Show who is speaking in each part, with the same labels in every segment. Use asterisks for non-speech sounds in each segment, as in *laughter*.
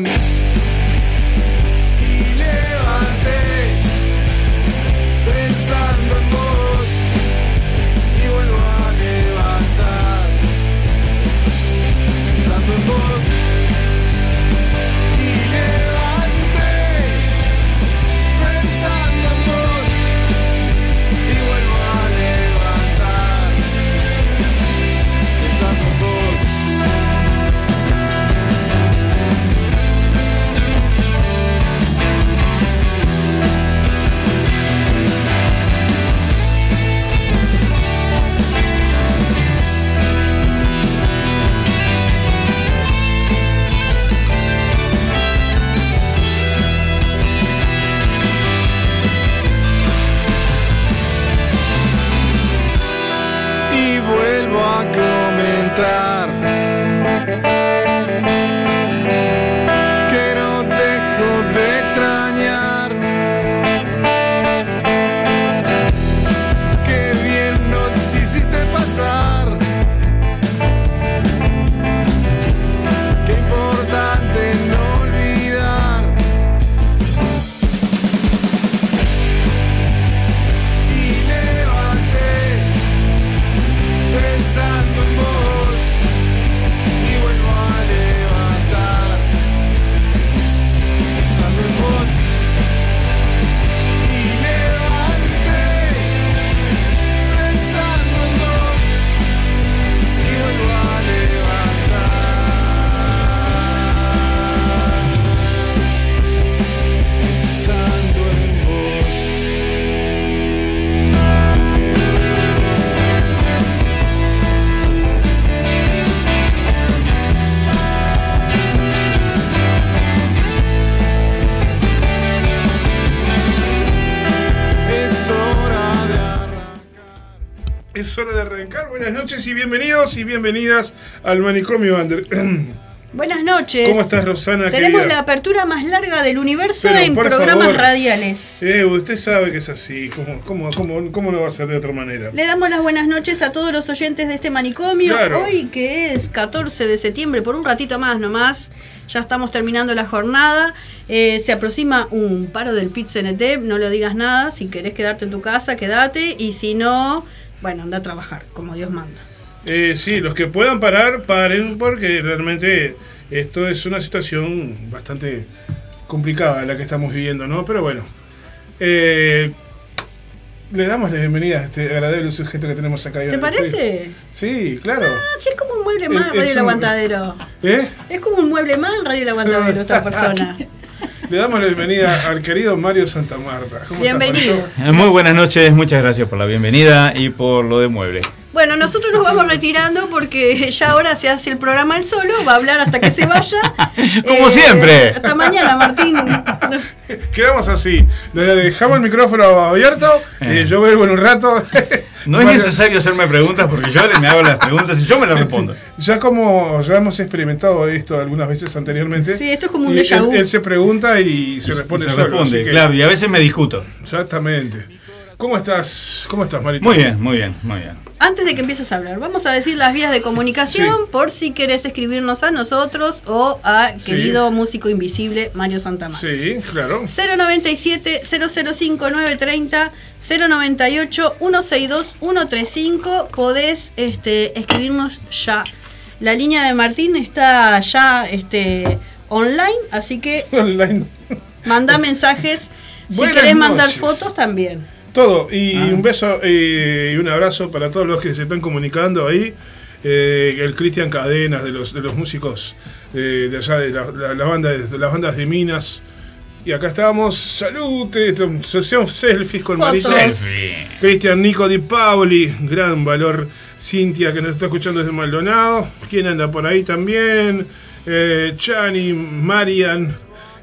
Speaker 1: mi
Speaker 2: noches y bienvenidos y bienvenidas al manicomio Under. *clears throat*
Speaker 3: Buenas noches.
Speaker 2: ¿Cómo estás, Rosana?
Speaker 3: Tenemos
Speaker 2: querida?
Speaker 3: la apertura más larga del universo
Speaker 2: Pero,
Speaker 3: en programas
Speaker 2: favor.
Speaker 3: radiales.
Speaker 2: Eh, usted sabe que es así. ¿Cómo, cómo, cómo, cómo no va a ser de otra manera?
Speaker 3: Le damos las buenas noches a todos los oyentes de este manicomio.
Speaker 2: Claro.
Speaker 3: Hoy que es 14 de septiembre, por un ratito más nomás, ya estamos terminando la jornada. Eh, se aproxima un paro del pit CNT, no le digas nada. Si querés quedarte en tu casa, quédate. Y si no, bueno, anda a trabajar, como Dios manda.
Speaker 2: Eh, sí, los que puedan parar, paren, porque realmente esto es una situación bastante complicada la que estamos viviendo, ¿no? Pero bueno. Eh, le damos la bienvenida a este agradable sujeto que tenemos acá.
Speaker 3: ¿Te parece?
Speaker 2: Sí, claro.
Speaker 3: Ah, sí, es como un mueble más,
Speaker 2: Es-
Speaker 3: Radio El Aguantadero.
Speaker 2: ¿Eh?
Speaker 3: Es como un mueble más en Radio El Aguantadero, esta *laughs* persona.
Speaker 2: Le damos la bienvenida al querido Mario Santa Marta. ¿Cómo estás,
Speaker 3: Bienvenido.
Speaker 4: Eh, Muy buenas noches, muchas gracias por la bienvenida y por lo de mueble.
Speaker 3: Bueno, nosotros nos vamos retirando porque ya ahora se hace el programa él solo, va a hablar hasta que se vaya. *laughs* Eh,
Speaker 4: Como siempre.
Speaker 3: Hasta mañana, Martín. *laughs*
Speaker 2: Quedamos así. Le dejamos el micrófono abierto. eh, yo vuelvo en un rato. *laughs*
Speaker 4: No es necesario hacerme preguntas porque yo me hago las preguntas y yo me las respondo.
Speaker 2: Ya como ya hemos experimentado esto algunas veces anteriormente.
Speaker 3: Sí, esto es como un
Speaker 2: y
Speaker 3: déjà
Speaker 2: él,
Speaker 3: vu.
Speaker 2: él se pregunta y se responde
Speaker 4: Se
Speaker 2: solo.
Speaker 4: responde,
Speaker 2: que-
Speaker 4: claro, y a veces me discuto.
Speaker 2: Exactamente. ¿Cómo estás? ¿Cómo estás, Marito?
Speaker 4: Muy bien, muy bien, muy bien.
Speaker 3: Antes de que empieces a hablar, vamos a decir las vías de comunicación
Speaker 2: Sí.
Speaker 3: por si querés escribirnos a nosotros o a
Speaker 2: Sí.
Speaker 3: querido músico invisible Mario Santamar.
Speaker 2: Sí, claro.
Speaker 3: 097 005 930 098 162 135 podés este, escribirnos ya. La línea de Martín está ya este, online, así que *laughs*
Speaker 2: Online.
Speaker 3: manda mensajes. Si
Speaker 2: Buenas
Speaker 3: querés mandar
Speaker 2: noches.
Speaker 3: fotos también.
Speaker 2: Todo. Y
Speaker 4: Ah.
Speaker 2: un beso eh, y un abrazo para todos los que se están comunicando ahí. Eh, el Cristian Cadenas, de los, de los músicos eh, de allá, de la, la- la banda, de las bandas de Minas. Y acá estamos. Salud. Sesión selfies con.
Speaker 4: Selfie.
Speaker 2: Cristian Nico Di Pauli, gran valor. Cintia que nos está escuchando desde Maldonado. ¿Quién anda por ahí también? Eh, Chani, Marian,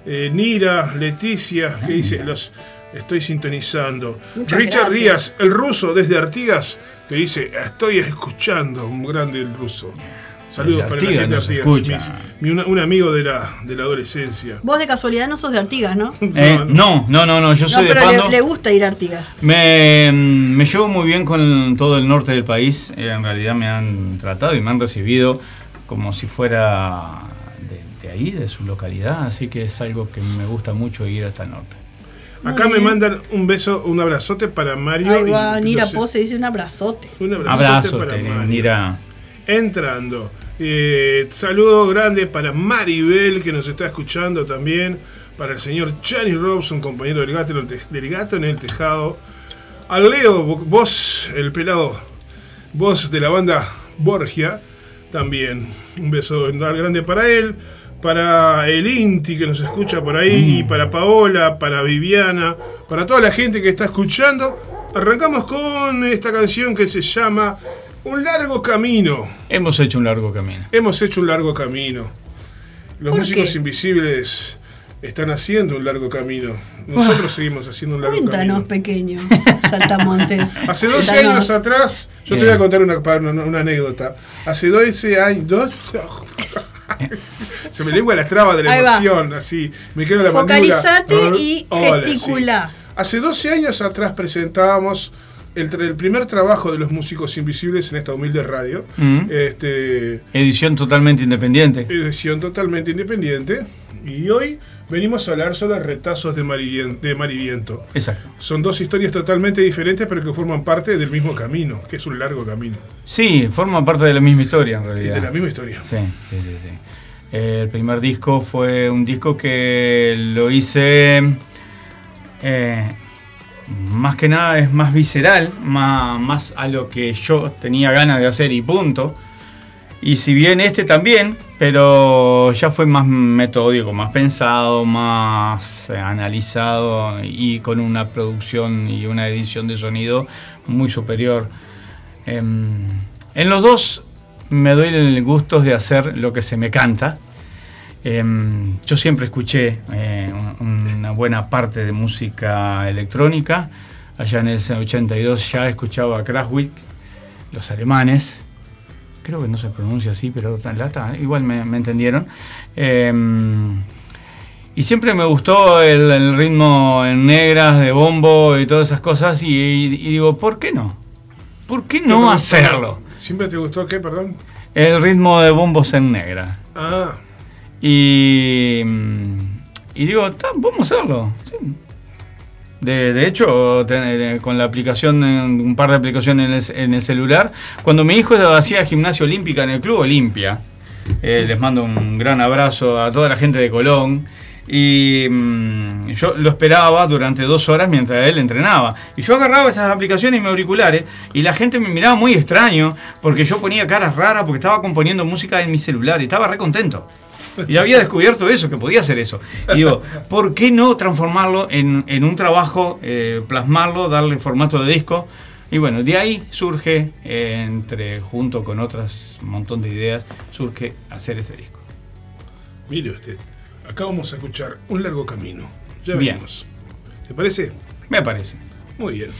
Speaker 2: eh, Nira, Leticia, que dice, los estoy sintonizando.
Speaker 3: Muchas
Speaker 2: Richard
Speaker 3: gracias.
Speaker 2: Díaz, el ruso desde Artigas, que dice, estoy escuchando, un grande el ruso. Saludos para la
Speaker 4: Artigas
Speaker 2: gente de Artigas. mi- mi- un, un amigo de la, de la adolescencia.
Speaker 3: Vos de casualidad no sos de Artigas, ¿no? *laughs*
Speaker 4: Eh, no, no, no, no, yo
Speaker 3: No,
Speaker 4: soy de
Speaker 3: pero le,
Speaker 4: Pando.
Speaker 3: le gusta ir a Artigas.
Speaker 4: Me, me llevo muy bien con todo el norte del país. Eh, en realidad me han tratado y me han recibido como si fuera de, de ahí, de su localidad, así que es algo que me gusta mucho ir hasta el norte.
Speaker 2: Acá me mandan un beso, un abrazote para Mario.
Speaker 3: Ahí
Speaker 2: y-
Speaker 3: va, Nira
Speaker 2: no sé,
Speaker 3: Pose dice un abrazote.
Speaker 2: Un abrazote,
Speaker 4: Abrazo,
Speaker 2: para Mario.
Speaker 4: Nira.
Speaker 2: Entrando. Eh, saludo grande para Maribel, que nos está escuchando también. Para el señor Chani Robson, compañero del gato, en el te- del gato en el tejado. Al Leo, vo- vos, el pelado, voz de la banda Borgia, también. Un beso grande para él. Para el Inti que nos escucha por ahí. Y para Paola, para Viviana, para toda la gente que está escuchando. Arrancamos con esta canción que se llama Un largo camino.
Speaker 4: Hemos hecho un largo camino.
Speaker 2: Hemos hecho un largo camino. Los
Speaker 3: ¿Por
Speaker 2: músicos
Speaker 3: qué?
Speaker 2: invisibles están haciendo un largo camino. Nosotros seguimos haciendo un largo
Speaker 3: Cuéntanos,
Speaker 2: camino.
Speaker 3: pequeño *laughs* Saltamontes.
Speaker 2: Hace 12
Speaker 3: Cuéntanos.
Speaker 2: años atrás, yo te voy a contar una, pa- una- una anécdota. Hace 12 años. dos- *laughs* Se me lengua la traba de la
Speaker 3: Ahí va.
Speaker 2: emoción, así. Me quedo la.
Speaker 3: Focalizate y
Speaker 2: Hola,
Speaker 3: gesticula.
Speaker 2: sí. Hace 12 años atrás presentábamos el, el primer trabajo de los músicos invisibles en esta humilde radio.
Speaker 4: Mm.
Speaker 2: Este,
Speaker 4: Edición totalmente independiente.
Speaker 2: edición totalmente independiente. Y hoy venimos a hablar sobre retazos de, de Mariviento.
Speaker 4: Exacto.
Speaker 2: Son dos historias totalmente diferentes, pero que forman parte del mismo camino, que es un largo camino.
Speaker 4: Sí, forma parte de la misma historia en
Speaker 2: Y
Speaker 4: realidad.
Speaker 2: de la misma historia.
Speaker 4: Sí, sí, sí, sí. Eh, El primer disco fue un disco que lo hice eh, más que nada es más visceral, más, más a lo que yo tenía ganas de hacer y punto. Y si bien este también, pero ya fue más metódico, más pensado, más eh, analizado y con una producción y una edición de sonido muy superior. Em, en los dos me doy el gusto de hacer lo que se me canta. Em, yo siempre escuché eh, un- una buena parte de música electrónica. Allá en el 82 ya escuchaba Kraftwerk, los alemanes. Creo que no se pronuncia así, pero lata, igual me, me entendieron. Em, y siempre me gustó el, el ritmo en negras, de bombo y todas esas cosas. Y, y- y digo, ¿por qué no? ¿Por qué
Speaker 2: ¿Te
Speaker 4: no
Speaker 2: gustó?
Speaker 4: hacerlo?
Speaker 2: ¿Siempre te gustó qué, perdón?
Speaker 4: El ritmo de bombos en negra.
Speaker 2: Ah,
Speaker 4: Y, y digo, "Ta, vamos a hacerlo. sí. De, de hecho, con la aplicación, un par de aplicaciones en el, en el celular, cuando mi hijo hacía gimnasia olímpica en el Club Olimpia, eh, les mando un gran abrazo a toda la gente de Colón. Y mm, yo lo esperaba durante dos horas mientras él entrenaba. Y yo agarraba esas aplicaciones y mis auriculares y la gente me miraba muy extraño porque yo ponía caras raras porque estaba componiendo música en mi celular y estaba re contento. Y había descubierto eso, que podía hacer eso. Y digo, ¿por qué no transformarlo en, en un trabajo, eh, plasmarlo, darle formato de disco? Y bueno, de ahí surge, eh, entre junto con otras montón de ideas, surge hacer este disco.
Speaker 2: mire usted. Acá vamos a escuchar un largo camino. Ya
Speaker 4: Bien.
Speaker 2: venimos. ¿Te parece?
Speaker 4: Me parece.
Speaker 2: Muy bien.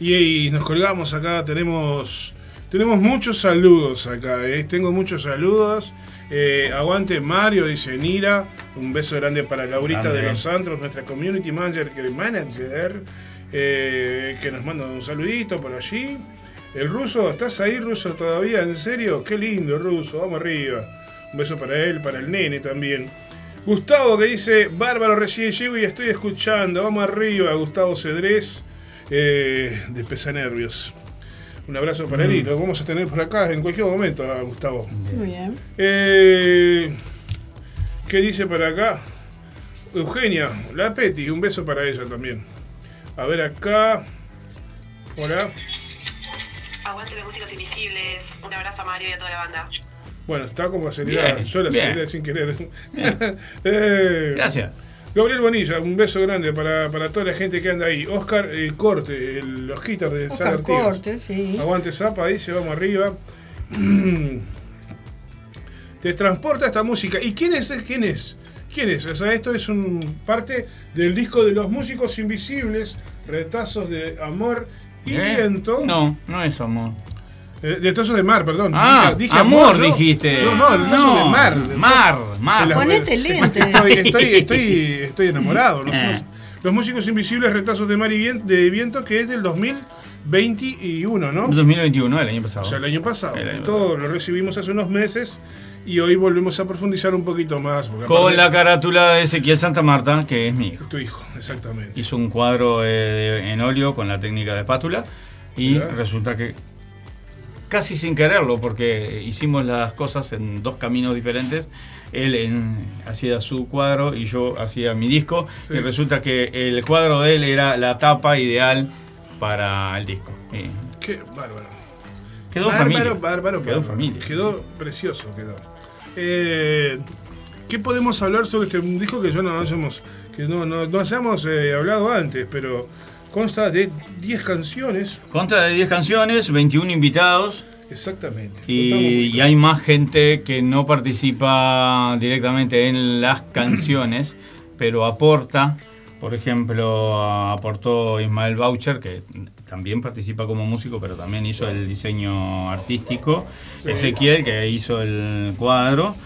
Speaker 2: Y, y nos colgamos acá, tenemos, tenemos muchos saludos acá, ¿eh? tengo muchos saludos. Eh, aguante Mario, dice Nira. Un beso grande para Laurita
Speaker 4: Grande.
Speaker 2: de los Santos, nuestra community manager, que manager eh, que nos manda un saludito por allí. El ruso, ¿estás ahí, ruso, todavía? ¿En serio? Qué lindo, ruso, vamos arriba. Un beso para él, para el nene también. Gustavo que dice, bárbaro, recién llego y estoy escuchando. Vamos arriba, Gustavo Cedrés, eh, de Pesanervios. Un abrazo para él y lo vamos a tener por acá en cualquier momento, a Gustavo.
Speaker 3: Muy bien.
Speaker 2: Eh, ¿Qué dice por acá? Eugenia, la Peti, un beso para ella también. A ver acá. Hola.
Speaker 5: Aguante los músicos invisibles. Un abrazo a Mario y a toda la banda.
Speaker 2: Bueno, está como acelerada.
Speaker 4: Bien,
Speaker 2: Yo la aceleré sin querer. *laughs* Eh,
Speaker 4: Gracias.
Speaker 2: Gabriel Bonilla, un beso grande para, para toda la gente que anda ahí. Oscar el Corte, el, los guitar de San Artigas.
Speaker 3: Corte, sí.
Speaker 2: Aguante Zapa, dice, vamos arriba. *clears throat* Te transporta esta música. ¿Y quién es? ¿Quién es? ¿Quién es? O sea, esto es un parte del disco de los músicos invisibles, retazos de amor y
Speaker 4: ¿Eh?
Speaker 2: viento.
Speaker 4: No, no es amor.
Speaker 2: Eh, retazos de mar, perdón.
Speaker 4: Ah,
Speaker 2: Dije- dije
Speaker 4: amor,
Speaker 2: ¿no?
Speaker 4: dijiste.
Speaker 2: No, no, retazos
Speaker 4: No,
Speaker 2: de mar. de-
Speaker 4: mar, mar.
Speaker 2: de las-
Speaker 3: Ponete lente.
Speaker 2: Estoy, estoy, estoy, estoy enamorado. Los,
Speaker 4: Eh.
Speaker 2: los- músicos invisibles, retazos de mar y vien- de viento, que es del 2021, ¿no?
Speaker 4: 2021, el año pasado.
Speaker 2: O sea, el año pasado.
Speaker 4: El año
Speaker 2: Esto lo recibimos hace unos meses y hoy volvemos a profundizar un poquito más.
Speaker 4: Con la carátula de Ezequiel Santa Marta, que es mi hijo.
Speaker 2: Tu hijo, exactamente.
Speaker 4: Hizo un cuadro eh, de- en óleo con la técnica de espátula y resulta que casi sin quererlo, porque hicimos las cosas en dos caminos diferentes. Él en- hacía su cuadro y yo hacía mi disco.
Speaker 2: Sí.
Speaker 4: Y resulta que el cuadro de él era la tapa ideal para el disco. Y
Speaker 2: Qué bárbaro.
Speaker 4: quedó
Speaker 2: bárbaro,
Speaker 4: familia.
Speaker 2: bárbaro,
Speaker 4: Quedó familia.
Speaker 2: Quedó precioso, quedó. Eh, ¿Qué podemos hablar sobre este disco que yo no hayamos, que no, no, no hayamos eh, hablado antes, pero consta de 10 canciones,
Speaker 4: Consta de 10 canciones, 21 invitados.
Speaker 2: exactamente.
Speaker 4: Y, hay más gente que no participa directamente en las canciones, pero aporta. Por ejemplo, aportó Ismael Boucher, que también participa como músico, pero también hizo el diseño artístico.
Speaker 2: Sí.
Speaker 4: Ezequiel, que hizo el cuadro.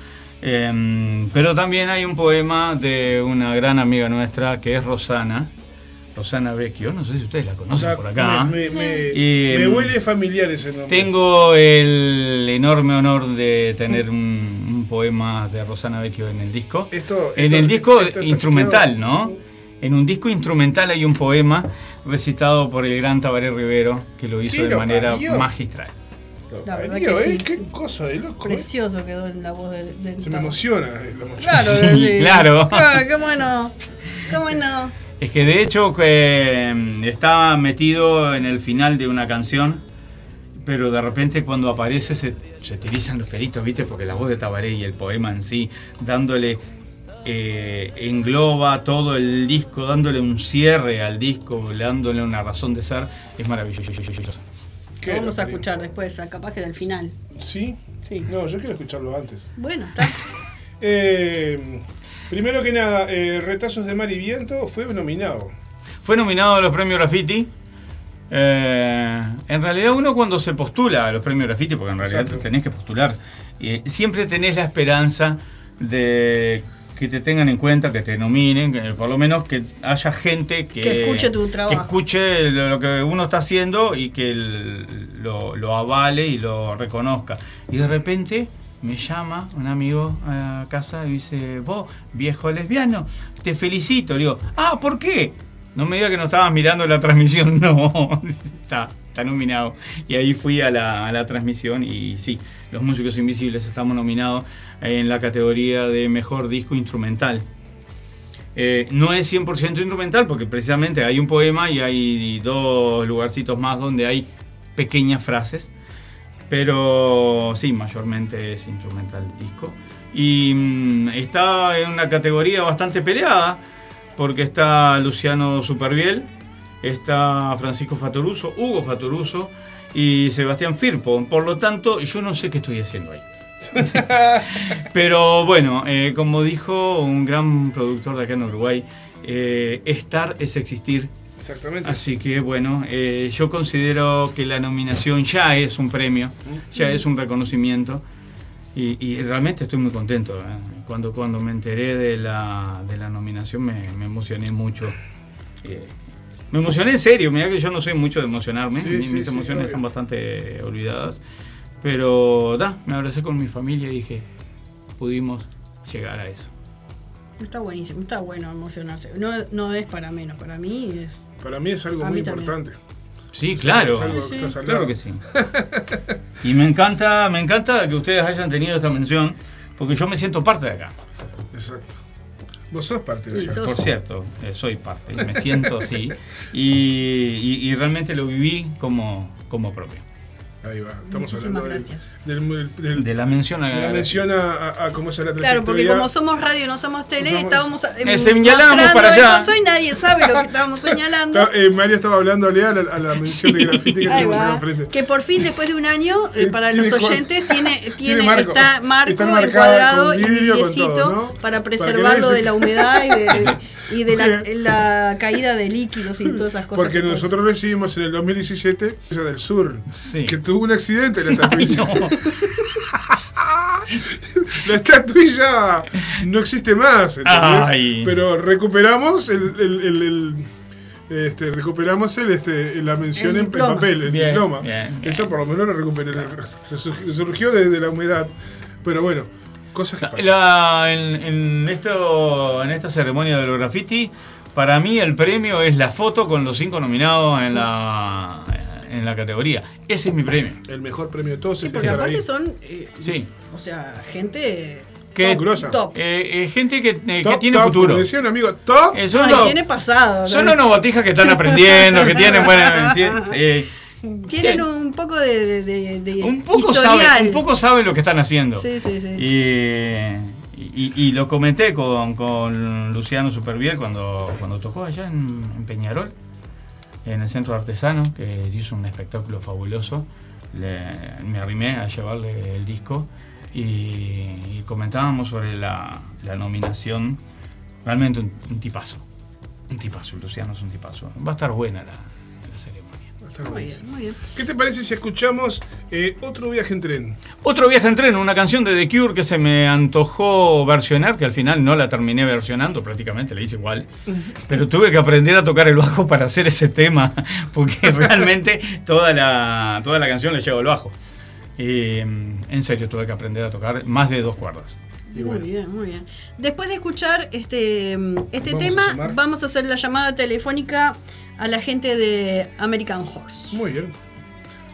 Speaker 4: Em, pero también hay un poema de una gran amiga nuestra, que es Rosana. Rosana Vecchio, no sé si ustedes la conocen
Speaker 2: sea,
Speaker 4: por acá.
Speaker 2: Me, me-
Speaker 4: Y,
Speaker 2: me huele familiar ese nombre.
Speaker 4: Tengo el enorme honor de tener un, un poema de Rosana Vecchio en el disco.
Speaker 2: Esto-
Speaker 4: en
Speaker 2: esto-
Speaker 4: el disco
Speaker 2: esto
Speaker 4: instrumental. ¿no? En un disco instrumental hay un poema recitado por el gran Tabaré Rivero que lo hizo
Speaker 2: ¿Quién
Speaker 4: de
Speaker 2: lo
Speaker 4: manera
Speaker 2: parió?
Speaker 4: magistral.
Speaker 2: La
Speaker 3: verdad
Speaker 2: parió,
Speaker 3: que
Speaker 2: ¿eh?
Speaker 3: sí.
Speaker 2: Qué cosa de loco. ¿eh?
Speaker 3: Precioso quedó en la voz de, de-
Speaker 2: Se me emociona. eh, la emoción.
Speaker 3: Claro,
Speaker 4: Sí,
Speaker 3: sí. *laughs*
Speaker 4: claro.
Speaker 3: Ah, qué bueno. Qué bueno.
Speaker 4: Es que de hecho eh, estaba metido en el final de una canción, pero de repente cuando aparece se, erizan los pelitos, ¿viste? Porque la voz de Tabaré y el poema en sí, dándole, eh, engloba todo el disco, dándole un cierre al disco, dándole una razón de ser, es maravilloso.
Speaker 2: Qué
Speaker 3: Lo vamos a escuchar después, capaz que del final.
Speaker 2: ¿Sí?
Speaker 3: Sí.
Speaker 2: No, yo quiero escucharlo antes.
Speaker 3: Bueno, está. *laughs*
Speaker 2: Eh, primero que nada, eh, Retazos de Mar y Viento fue nominado.
Speaker 4: Fue nominado a los premios Graffiti. Eh, en realidad uno cuando se postula a los premios Graffiti, porque en realidad
Speaker 2: Exacto.
Speaker 4: te tenés que postular, eh, siempre tenés la esperanza de que te tengan en cuenta, que te nominen, que por lo menos que haya gente que,
Speaker 3: Que escuche tu trabajo.
Speaker 4: Que escuche lo, lo que uno está haciendo y que el- lo, lo avale y lo reconozca. Y de repente me llama un amigo a casa y dice, vos, viejo lesbiano, te felicito. Le digo, ah, ¿por qué? No me diga que no estabas mirando la transmisión, *laughs* no, está, está nominado. Y ahí fui a la, transmisión y sí, Los Músicos Invisibles estamos nominados en la categoría de Mejor Disco Instrumental. Eh, no es 100% instrumental porque precisamente hay un poema y hay dos lugarcitos más donde hay pequeñas frases. Pero sí, mayormente es instrumental el disco. Y mm, está en una categoría bastante peleada porque está Luciano Superviel, está Francisco Fatoruso, Hugo Fatoruso y Sebastián Firpo. Por lo tanto, yo no sé qué estoy haciendo ahí. *laughs* Pero bueno, eh, como dijo un gran productor de acá en Uruguay, eh, estar es existir
Speaker 2: Exactamente.
Speaker 4: Así que bueno, eh, yo considero que la nominación ya es un premio, ya es un reconocimiento y, y realmente estoy muy contento. ¿eh? Cuando, cuando me enteré de la, de la nominación me, me emocioné mucho. Eh, me emocioné en serio, mira que yo no soy mucho de emocionarme,
Speaker 2: Sí,
Speaker 4: mi-
Speaker 2: sí,
Speaker 4: mis
Speaker 2: sí,
Speaker 4: emociones están bastante olvidadas, pero da, me abracé con mi familia y dije, pudimos llegar a eso.
Speaker 3: Está buenísimo, está bueno emocionarse. No, no es para menos, para mí es.
Speaker 2: Para mí es algo muy
Speaker 3: también.
Speaker 2: importante.
Speaker 4: Sí, claro.
Speaker 2: Es algo
Speaker 3: Sí,
Speaker 2: que
Speaker 3: sí.
Speaker 2: estás al
Speaker 4: Claro que sí. *laughs* Y me encanta, me encanta que ustedes hayan tenido esta mención, porque yo me siento parte de acá.
Speaker 2: Exacto. Vos sos parte de
Speaker 3: Sí,
Speaker 2: acá.
Speaker 3: sos-
Speaker 4: Por cierto, eh, soy parte, me siento así. Y, y- y realmente lo viví como, como propio.
Speaker 2: Ahí va. Estamos
Speaker 3: Muchísimas
Speaker 2: hablando del,
Speaker 3: gracias.
Speaker 2: del, del-
Speaker 4: De la mención a
Speaker 2: de la mención a, a- a cómo es la
Speaker 3: Claro, porque como somos radio, no somos tele,
Speaker 2: Somos-
Speaker 3: estábamos
Speaker 4: Eh, señalamos
Speaker 3: mostrando
Speaker 4: para allá.
Speaker 3: y nadie sabe lo que estábamos señalando. *laughs*
Speaker 2: Está- eh, María estaba hablando a leer a, la mención de grafiti que tenemos acá enfrente.
Speaker 3: Que por fin, después de un año, eh,
Speaker 2: Eh,
Speaker 3: para
Speaker 2: tiene
Speaker 3: los oyentes, *laughs* tiene, tiene,
Speaker 2: tiene marco.
Speaker 3: está marco
Speaker 2: marcadas
Speaker 3: encuadrado y vidriecito para preservarlo de la humedad y de, *laughs* y de la, la caída de líquidos y todas esas cosas.
Speaker 2: Porque
Speaker 3: que
Speaker 2: nosotros recibimos en el 2017 esa del sur,
Speaker 4: Sí.
Speaker 2: que tuvo un accidente en la *laughs*
Speaker 4: Ay,
Speaker 2: estatuilla.
Speaker 4: no. *laughs*
Speaker 2: La estatuilla no existe más.
Speaker 4: Ay.
Speaker 2: Pero recuperamos el, el- el- el- este, recuperamos el, este, la mención
Speaker 3: El
Speaker 2: en, papel, el
Speaker 4: Bien,
Speaker 2: diploma.
Speaker 4: bien,
Speaker 2: Eso
Speaker 4: bien.
Speaker 2: por lo menos lo recuperé. Resurgió, surgió desde la humedad. Pero bueno, cosas que pasan.
Speaker 4: La- en, en esto, en esta ceremonia de los graffiti, para mí el premio es la foto con los cinco nominados en la, en la categoría. Ese es mi premio.
Speaker 2: El mejor premio de todos
Speaker 3: Sí,
Speaker 2: es
Speaker 3: porque aparte
Speaker 2: ahí.
Speaker 3: son, eh,
Speaker 4: Sí.
Speaker 3: o sea, gente
Speaker 4: Que-
Speaker 2: Top.
Speaker 4: Eh, eh, gente que, eh, que tiene
Speaker 2: top,
Speaker 4: futuro.
Speaker 2: como decía un amigo, top.
Speaker 4: Eh, son
Speaker 3: Ay,
Speaker 4: los-
Speaker 3: tiene pasado. ¿no?
Speaker 4: son unos botijas que están aprendiendo, que tienen buena. *laughs*
Speaker 3: Tienen un poco de, de, de
Speaker 4: un poco saben, un poco saben lo que están haciendo.
Speaker 3: Sí, sí, sí.
Speaker 4: Y, y- y lo comenté con, con Luciano Superviel cuando, cuando tocó allá en, en Peñarol, en el centro artesano, que hizo un espectáculo fabuloso. Le- me arrimé a llevarle el disco y, y comentábamos sobre la, la nominación. Realmente un, un tipazo. Un tipazo, Luciano es un tipazo. Va a estar buena la.
Speaker 2: Está
Speaker 3: Muy bien, muy bien.
Speaker 2: ¿Qué te parece si escuchamos eh, otro viaje en tren?
Speaker 4: Otro viaje en tren, una canción de The Cure que se me antojó versionar, que al final no la terminé versionando, prácticamente la hice igual. Pero tuve que aprender a tocar el bajo para hacer ese tema, *laughs* porque *laughs* realmente toda la, toda la canción le lleva el bajo. Y, mm, en serio, tuve que aprender a tocar más de dos cuerdas.
Speaker 3: Muy
Speaker 2: bueno.
Speaker 3: bien, muy bien. Después de escuchar este, este
Speaker 2: Vamos a
Speaker 3: tema, vamos a hacer la llamada telefónica a la gente de American Horse.
Speaker 2: Muy bien.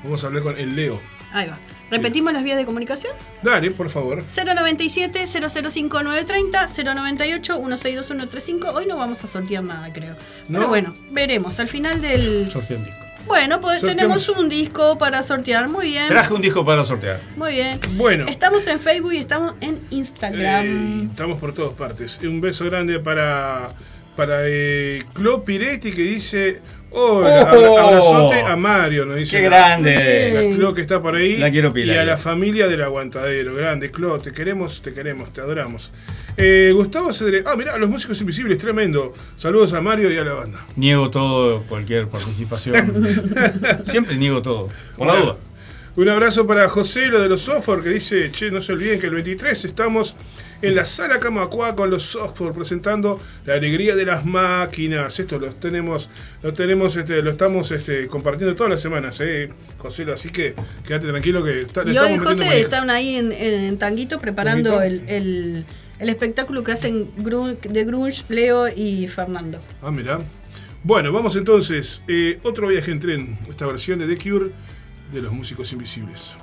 Speaker 2: Vamos a hablar con el Leo.
Speaker 3: Ahí va. ¿Repetimos las vías de comunicación?
Speaker 2: Dale, por favor.
Speaker 3: 097 005 930 098 162135. Hoy no vamos a sortear nada, creo.
Speaker 2: ¿No?
Speaker 3: Pero bueno, veremos. Al final del.
Speaker 4: Sorteé un disco.
Speaker 3: Bueno, pues
Speaker 2: Sorteamos.
Speaker 3: tenemos un disco para sortear. Muy bien.
Speaker 4: Traje un disco para sortear.
Speaker 3: Muy bien.
Speaker 2: Bueno.
Speaker 3: Estamos en Facebook y estamos en Instagram.
Speaker 2: Eh, estamos por todas partes. Un beso grande para, para eh, Clo Piretti que dice: Hola,
Speaker 4: Oh.
Speaker 2: abrazote a Mario. Nos dice
Speaker 4: ¡Qué
Speaker 2: la-
Speaker 4: grande!
Speaker 2: La Clo que está por ahí.
Speaker 4: La quiero pila,
Speaker 2: Y a la familia del aguantadero. Grande, Clo, te queremos, te queremos, te adoramos. Eh, Gustavo Cedre. Ah, mirá, los músicos invisibles, tremendo. Saludos a Mario y a la banda.
Speaker 4: Niego todo, cualquier participación. *laughs* Siempre niego todo, por la duda.
Speaker 2: Un abrazo para José, lo de los software, que dice, che, no se olviden que el 23 estamos en la sala Camacuá con los software presentando la alegría de las máquinas. Esto lo tenemos, lo tenemos, este, lo estamos este, compartiendo todas las semanas, eh, José, así que quédate tranquilo que está, le
Speaker 3: Y hoy, José, están ahí en, en Tanguito preparando el, el- el espectáculo que hacen Gru- de Grunge, Leo y Fernando.
Speaker 2: Ah, mira. Bueno, vamos entonces. eh, otro viaje en tren. Esta versión de The Cure de los músicos invisibles.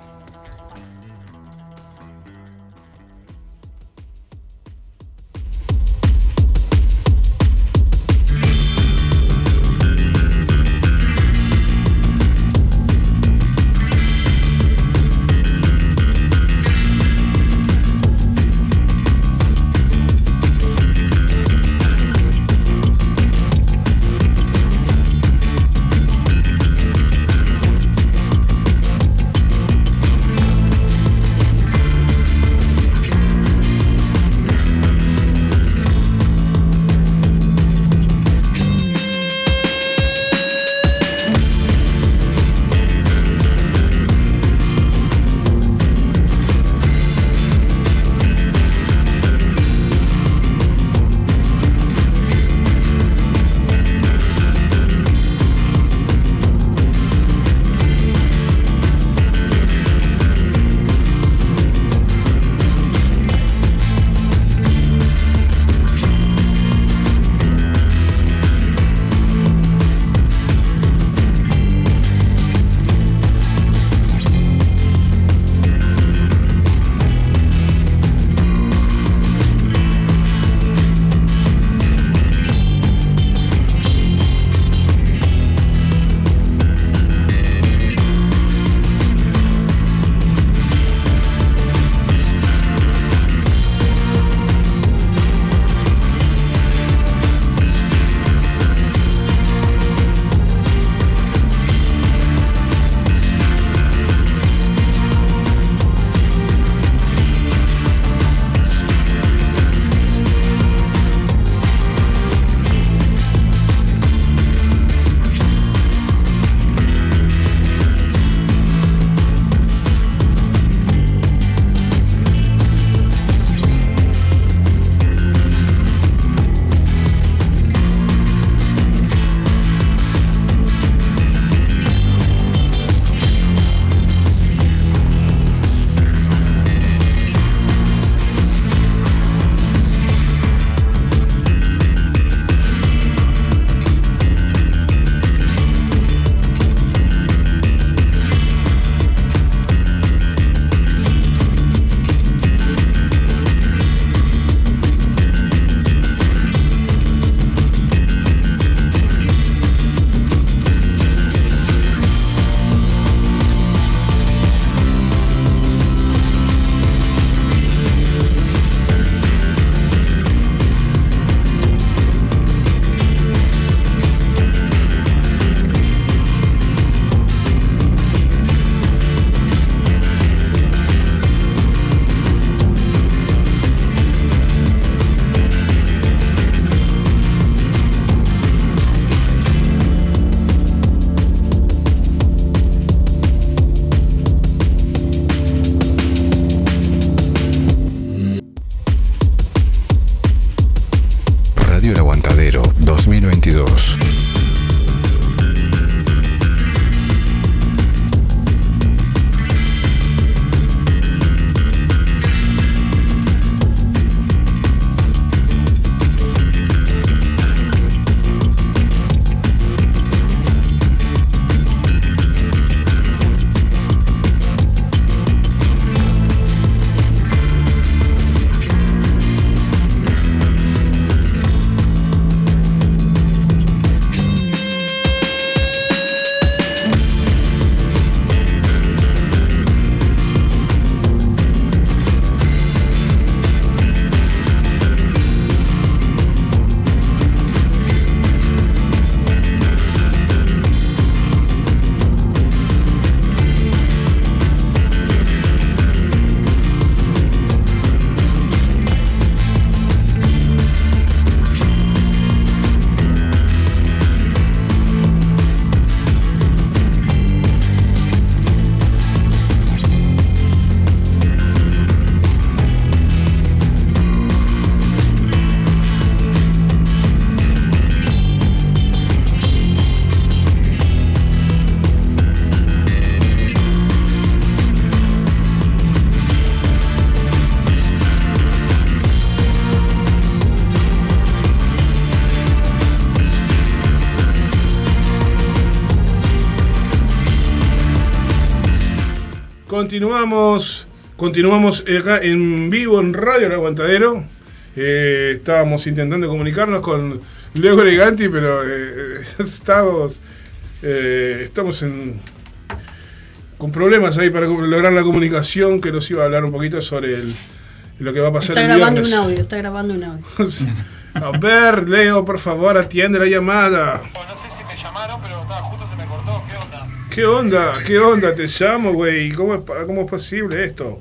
Speaker 2: Continuamos, continuamos acá en vivo en Radio El Aguantadero. Eh, estábamos intentando comunicarnos con Leo Greganti, pero eh, *laughs* estamos, eh, estamos en, con problemas ahí para lograr la comunicación que nos iba a hablar un poquito sobre el- lo que va a pasar
Speaker 3: Está
Speaker 2: el
Speaker 3: grabando
Speaker 2: viernes.
Speaker 3: un audio, está grabando un audio. *laughs*
Speaker 2: A ver, Leo, por favor, atiende la llamada.
Speaker 6: No sé si me llamaron, pero estaba justo se me cortó. ¿Qué onda?
Speaker 2: ¿Qué onda? ¿Qué onda? Te llamo, güey. ¿Cómo es, ¿Cómo es posible esto?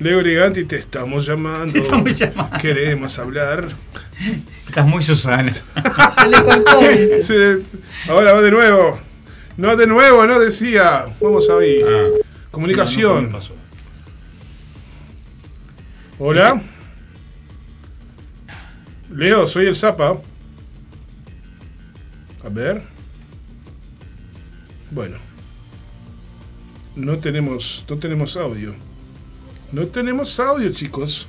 Speaker 2: Leo Briganti, te estamos llamando.
Speaker 4: Te estamos llamando.
Speaker 2: Queremos hablar.
Speaker 4: Estás muy Susana.
Speaker 3: Se le cortó.
Speaker 2: Sí, ahora va de nuevo. No de nuevo, no decía. Vamos a ver. Comunicación. Hola. Leo, soy el Zapa. A ver. Bueno. No tenemos, no tenemos audio. No tenemos audio, chicos.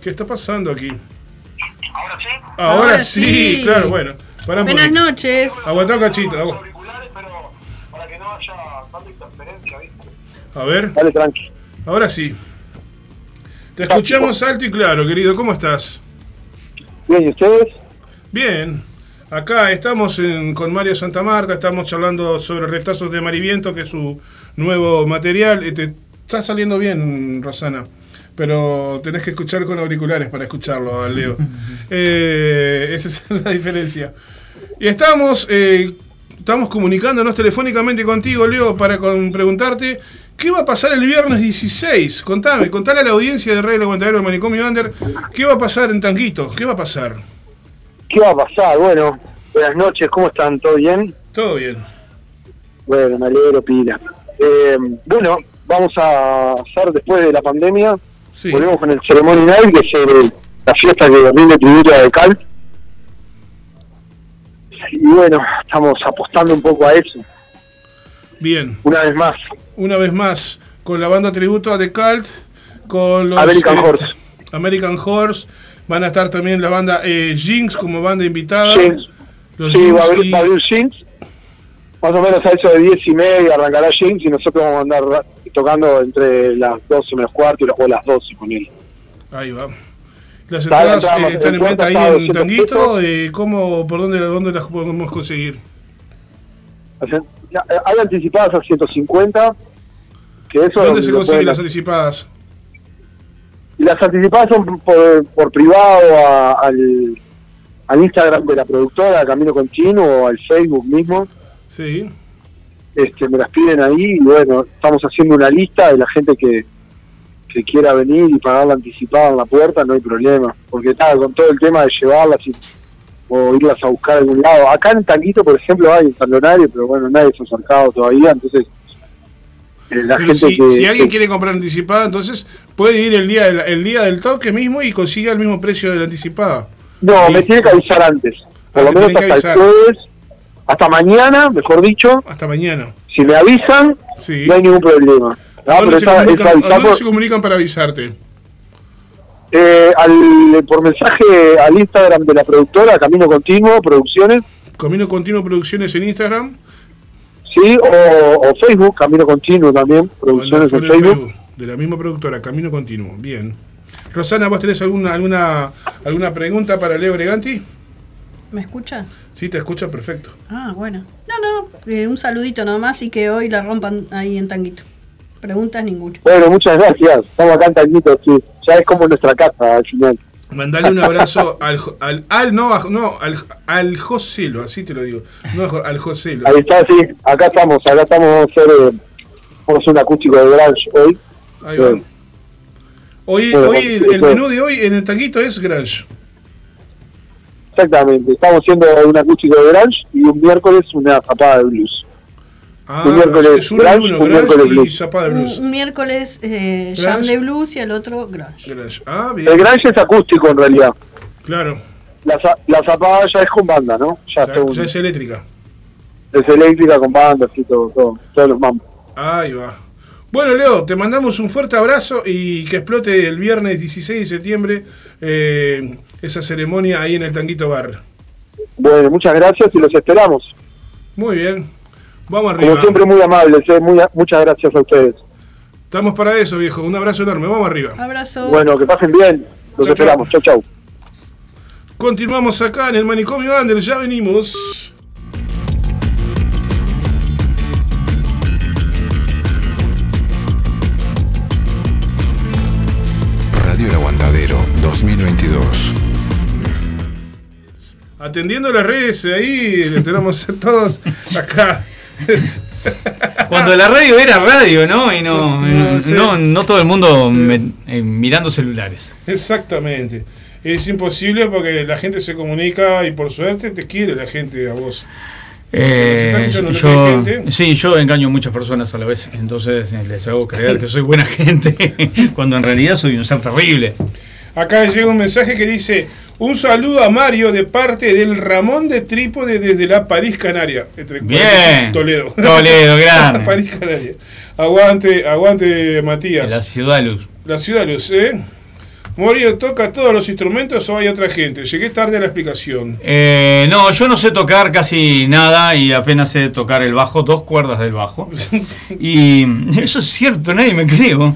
Speaker 2: ¿Qué está pasando aquí?
Speaker 6: Ahora sí.
Speaker 2: Ahora,
Speaker 3: Ahora
Speaker 2: sí,
Speaker 3: sí.
Speaker 2: claro, bueno. Pará
Speaker 3: Buenas
Speaker 2: poquito.
Speaker 3: noches.
Speaker 2: Aguantá un cachito. agu-
Speaker 6: Auriculares, pero para que no haya tanta interferencia, ¿viste?
Speaker 2: A ver,
Speaker 7: Dale, tranqui.
Speaker 2: ahora sí. Te escuchamos alto y claro, querido. ¿Cómo estás?
Speaker 7: Bien, ¿y ustedes?
Speaker 2: Bien. Acá estamos en- con Mario Santa Marta, estamos charlando sobre Retazos de Mariviento, que es su nuevo material. Eh, está saliendo bien, Rosana, pero tenés que escuchar con auriculares para escucharlo, Leo. *laughs* Eh, esa es *laughs* la diferencia. Y estamos, eh, estamos comunicándonos telefónicamente contigo, Leo, para con- preguntarte qué va a pasar el viernes 16. Contame, contale a la audiencia de Rey del Aguantadero del Manicomio Under, qué va a pasar en Tanguito, qué va a pasar.
Speaker 7: ¿Qué va a pasar? Bueno, buenas noches, ¿cómo están? ¿Todo bien?
Speaker 2: Todo bien.
Speaker 7: Bueno, me alegro, pila. Eh, bueno, vamos a hacer después de la pandemia,
Speaker 2: Sí.
Speaker 7: volvemos con el Ceremony Night, que es el- la fiesta que rinde tributo a Decal. Y bueno, estamos apostando un poco a eso,
Speaker 2: Bien.
Speaker 7: una vez más.
Speaker 2: Una vez más, con la banda tributo a The Cult, con los...
Speaker 7: American
Speaker 2: eh,
Speaker 7: Horse.
Speaker 2: American Horse. Van a estar también la banda eh, Jinx como banda invitada.
Speaker 7: Jinx.
Speaker 2: Los
Speaker 7: Sí,
Speaker 2: Jinx
Speaker 7: va a haber,
Speaker 2: y-
Speaker 7: va a haber Jinx. Más o menos a eso de 10 y media arrancará Jinx y nosotros vamos a andar tocando entre las 12 menos cuarto y luego las 12 con él.
Speaker 2: Ahí va. Las entradas eh, están en venta ahí en
Speaker 7: 200
Speaker 2: Tanguito. eh, ¿cómo, ¿Por dónde, dónde las podemos conseguir?
Speaker 7: O eh, Hay anticipadas a 150. Que eso
Speaker 2: ¿Dónde se consiguen las anticipadas?
Speaker 7: Y las anticipadas son por, por privado a- al, al Instagram de la productora, Camino Continuo, o al Facebook mismo.
Speaker 2: Sí.
Speaker 7: Este, me las piden ahí y bueno, estamos haciendo una lista de la gente que, que quiera venir y pagar la anticipada en la puerta, no hay problema. Porque nada, con todo el tema de llevarlas y, o irlas a buscar a algún lado. Acá en Tanguito, por ejemplo, hay un talonario, pero bueno, nadie se ha acercado todavía, entonces la
Speaker 2: Pero
Speaker 7: gente
Speaker 2: si,
Speaker 7: que,
Speaker 2: si alguien
Speaker 7: que-
Speaker 2: quiere comprar anticipada, entonces puede ir el día, del- el día del toque mismo y consigue el mismo precio de la anticipada.
Speaker 7: No,
Speaker 2: Sí.
Speaker 7: me tiene que avisar antes. Por
Speaker 2: Ah,
Speaker 7: lo menos hasta el jueves, hasta mañana, mejor dicho.
Speaker 2: Hasta mañana.
Speaker 7: Si me avisan,
Speaker 2: Sí.
Speaker 7: no hay ningún problema. Ah,
Speaker 2: ¿A dónde se comunican- a dónde se comunican para avisarte?
Speaker 7: eh, al- por mensaje al Instagram de la productora, Camino Continuo, Producciones,
Speaker 2: Camino Continuo Producciones en Instagram.
Speaker 7: Sí, o, o Facebook, Camino Continuo también, Producciones en. Facebook,
Speaker 2: de la misma productora, Camino Continuo. Bien. Rosana, ¿vos tenés alguna alguna alguna pregunta para Leo Breganti?
Speaker 3: ¿Me escucha?
Speaker 2: Sí, te escucha perfecto.
Speaker 3: Ah, bueno. No, no, eh, un saludito nomás y que hoy la rompan ahí en tanguito. Preguntas ninguna.
Speaker 7: Bueno, muchas gracias. Estamos acá en Tanguito, sí. Ya es como nuestra casa al final.
Speaker 2: Mandale un abrazo al, al, al no, no al, al Joselo, así te lo digo. No al Joselo.
Speaker 7: Ahí está, sí. Acá estamos, acá estamos vamos a hacer, eh, vamos a hacer un acústico de grunge hoy.
Speaker 2: Ahí va.
Speaker 7: Eh,
Speaker 2: Hoy,
Speaker 7: Bueno,
Speaker 2: hoy el menú de hoy en el tanguito es grunge.
Speaker 7: Exactamente. Estamos haciendo un acústico de grunge y un miércoles una zapada de blues.
Speaker 2: Ah,
Speaker 7: Un miércoles
Speaker 2: es uno y
Speaker 7: grunge,
Speaker 2: uno,
Speaker 7: un
Speaker 2: grunge
Speaker 7: miércoles
Speaker 2: y
Speaker 7: blues.
Speaker 2: zapada de blues.
Speaker 3: un miércoles eh, jam de blues y el otro grunge.
Speaker 2: Grunge. Ah, bien.
Speaker 7: El grunge es acústico en realidad.
Speaker 2: Claro,
Speaker 7: La, la zapada ya es con banda, ¿no? Ya,
Speaker 2: ya,
Speaker 7: son-
Speaker 2: ya es eléctrica.
Speaker 7: es eléctrica con banda, así todo, todo, todos los mambos.
Speaker 2: Ahí va. Bueno, Leo, te mandamos un fuerte abrazo y que explote el viernes 16 de septiembre eh, esa ceremonia ahí en el Tanguito Bar.
Speaker 7: Bueno, muchas gracias y los esperamos.
Speaker 2: Muy bien. Vamos
Speaker 7: Como
Speaker 2: arriba.
Speaker 7: siempre, muy amables. eh, muy muchas gracias a ustedes.
Speaker 2: Estamos para eso, viejo. Un abrazo enorme. Vamos arriba.
Speaker 3: Abrazo.
Speaker 7: Bueno, que pasen bien. Los
Speaker 2: Chau,
Speaker 7: esperamos. Chau, chau.
Speaker 2: Continuamos acá en el manicomio Ander. Ya venimos.
Speaker 8: Radio El Aguantadero 2022.
Speaker 2: Atendiendo las redes ahí, le tenemos a todos acá. *laughs*
Speaker 4: Cuando la radio era radio, ¿no? Y no,
Speaker 2: No,
Speaker 4: no,
Speaker 2: sí.
Speaker 4: no, no todo el mundo me- eh, mirando celulares.
Speaker 2: Exactamente. Es imposible porque la gente se comunica y por suerte te quiere la gente a vos.
Speaker 4: Eh,
Speaker 2: ¿Se está escuchando lo que
Speaker 4: yo, sí, yo engaño a muchas personas a la vez, entonces eh, les hago creer que soy buena *laughs* gente, cuando en realidad soy un ser terrible.
Speaker 2: Acá llega un mensaje que dice: Un saludo a Mario de parte del Ramón de Trípode desde la París Canaria. Entre
Speaker 4: Bien.
Speaker 2: Toledo. *laughs*
Speaker 4: Toledo, grande. *laughs*
Speaker 2: París Canaria. Aguante, aguante, Matías.
Speaker 4: la ciudad luz.
Speaker 2: La ciudad luz, ¿eh? Mario toca todos los instrumentos o hay otra gente. Llegué tarde a la explicación.
Speaker 4: Eh, no, yo no sé tocar casi nada y apenas sé tocar el bajo, dos cuerdas del bajo. *laughs* Y *laughs* eso es cierto, nadie me creo.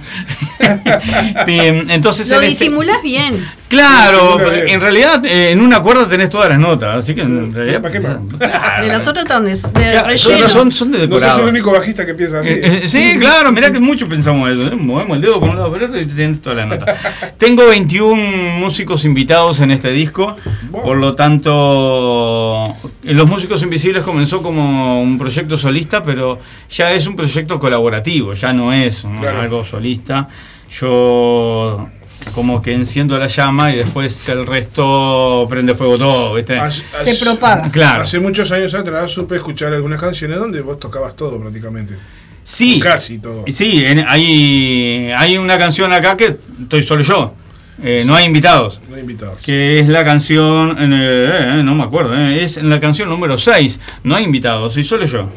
Speaker 4: Bien, *laughs* Entonces
Speaker 3: Lo
Speaker 4: en este-
Speaker 3: disimulás bien.
Speaker 4: Claro,
Speaker 2: Disimula bien.
Speaker 4: en realidad eh, en una cuerda tenés todas las notas, así que en realidad
Speaker 2: ¿Para qué más?
Speaker 3: De las otras están de,
Speaker 4: Claro,
Speaker 3: relleno.
Speaker 4: son- son de
Speaker 2: No sos
Speaker 4: decorado.
Speaker 2: el único bajista que piensa así.
Speaker 4: Eh, eh, sí, claro, mirá que mucho pensamos eso. ¿eh? Movemos el dedo por un lado por otro y tenés toda la nota. Tengo 21 músicos invitados en este disco, por lo tanto, Los Músicos Invisibles comenzó como un proyecto solista, pero ya es un proyecto colaborativo, ya no es ¿no?
Speaker 2: Claro.
Speaker 4: algo solista. Yo como que enciendo la llama y después el resto prende fuego todo, ¿viste?
Speaker 2: Hace-
Speaker 3: Se propaga.
Speaker 4: Claro.
Speaker 2: Hace muchos años atrás supe escuchar algunas canciones donde vos tocabas todo prácticamente.
Speaker 4: Sí.
Speaker 2: Casi todo.
Speaker 4: Sí, en- hay, hay una canción acá que estoy solo yo. Eh, No hay invitados.
Speaker 2: No hay invitados.
Speaker 4: Que es la canción, eh, eh, no me acuerdo, eh, es en la canción número 6. No hay invitados, soy solo yo.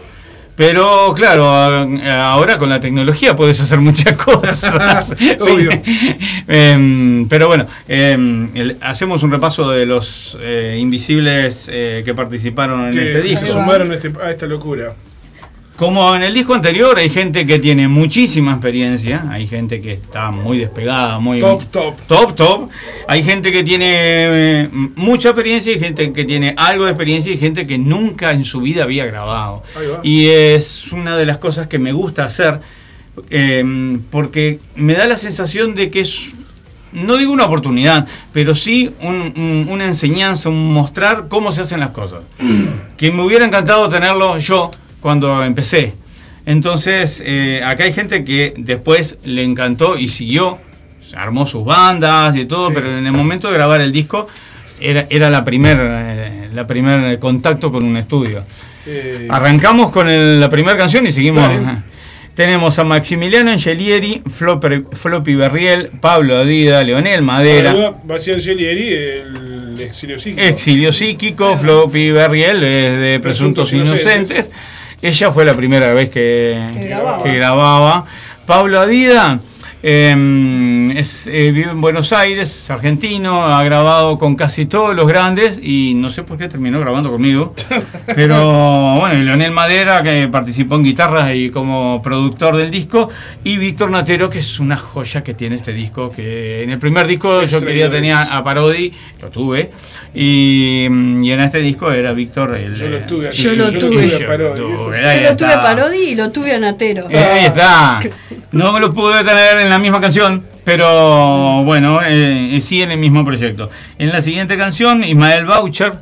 Speaker 4: Pero claro, ahora con la tecnología puedes hacer muchas *laughs* cosas. *laughs*
Speaker 2: Obvio.
Speaker 4: Em, pero bueno, em, hacemos un repaso de los eh, invisibles eh, que participaron en
Speaker 2: Que
Speaker 4: este
Speaker 2: se
Speaker 4: disco.
Speaker 2: sumaron a, este- a esta locura.
Speaker 4: Como en el disco anterior hay gente que tiene muchísima experiencia, hay gente que está muy despegada, muy
Speaker 2: Top, top.
Speaker 4: top, top. Hay gente que tiene eh, mucha experiencia y gente que tiene algo de experiencia y gente que nunca en su vida había grabado. Y es una de las cosas que me gusta hacer eh, porque me da la sensación de que es no digo una oportunidad, pero sí un- un- una enseñanza, un mostrar cómo se hacen las cosas. *clears throat* que me hubiera encantado tenerlo yo cuando empecé. Entonces, eh, acá hay gente que después le encantó y siguió, armó sus bandas y todo,
Speaker 2: Sí.
Speaker 4: pero en el momento de grabar el disco era, era la primer, eh, la primer contacto con un estudio.
Speaker 2: Eh,
Speaker 4: Arrancamos con el- la primera canción y seguimos. Ajá. Tenemos a Maximiliano Angelieri, Flopper- Floppy Berriel, Pablo Adida, Leonel Madera.
Speaker 2: Bastián Celieri, el exilio psíquico.
Speaker 4: Exilio psíquico, Floppy Berriel de Presuntos,
Speaker 2: Presuntos
Speaker 4: Inocentes. Ella fue la primera vez que,
Speaker 3: Que grababa.
Speaker 4: que grababa. Pablo Adida eh, es, eh, vive en Buenos Aires, es argentino, ha grabado con casi todos los grandes y no sé por qué terminó grabando conmigo. *laughs* Pero bueno, y Leonel Madera, que participó en guitarras y como productor del disco, y Víctor Natero, que es una joya que tiene este disco, que en el primer disco yo quería tenía a Parodi, lo tuve, y, y en este disco era Víctor el
Speaker 2: Yo lo tuve
Speaker 3: Yo lo
Speaker 2: yo
Speaker 3: tuve.
Speaker 2: a Parodi,
Speaker 4: Yo lo tuve.
Speaker 3: a Parodi y lo tuve a Natero.
Speaker 4: Ahí está. *laughs* No lo pude tener en la misma canción, pero bueno, eh, sí en el mismo proyecto. En la siguiente canción, Ismael Boucher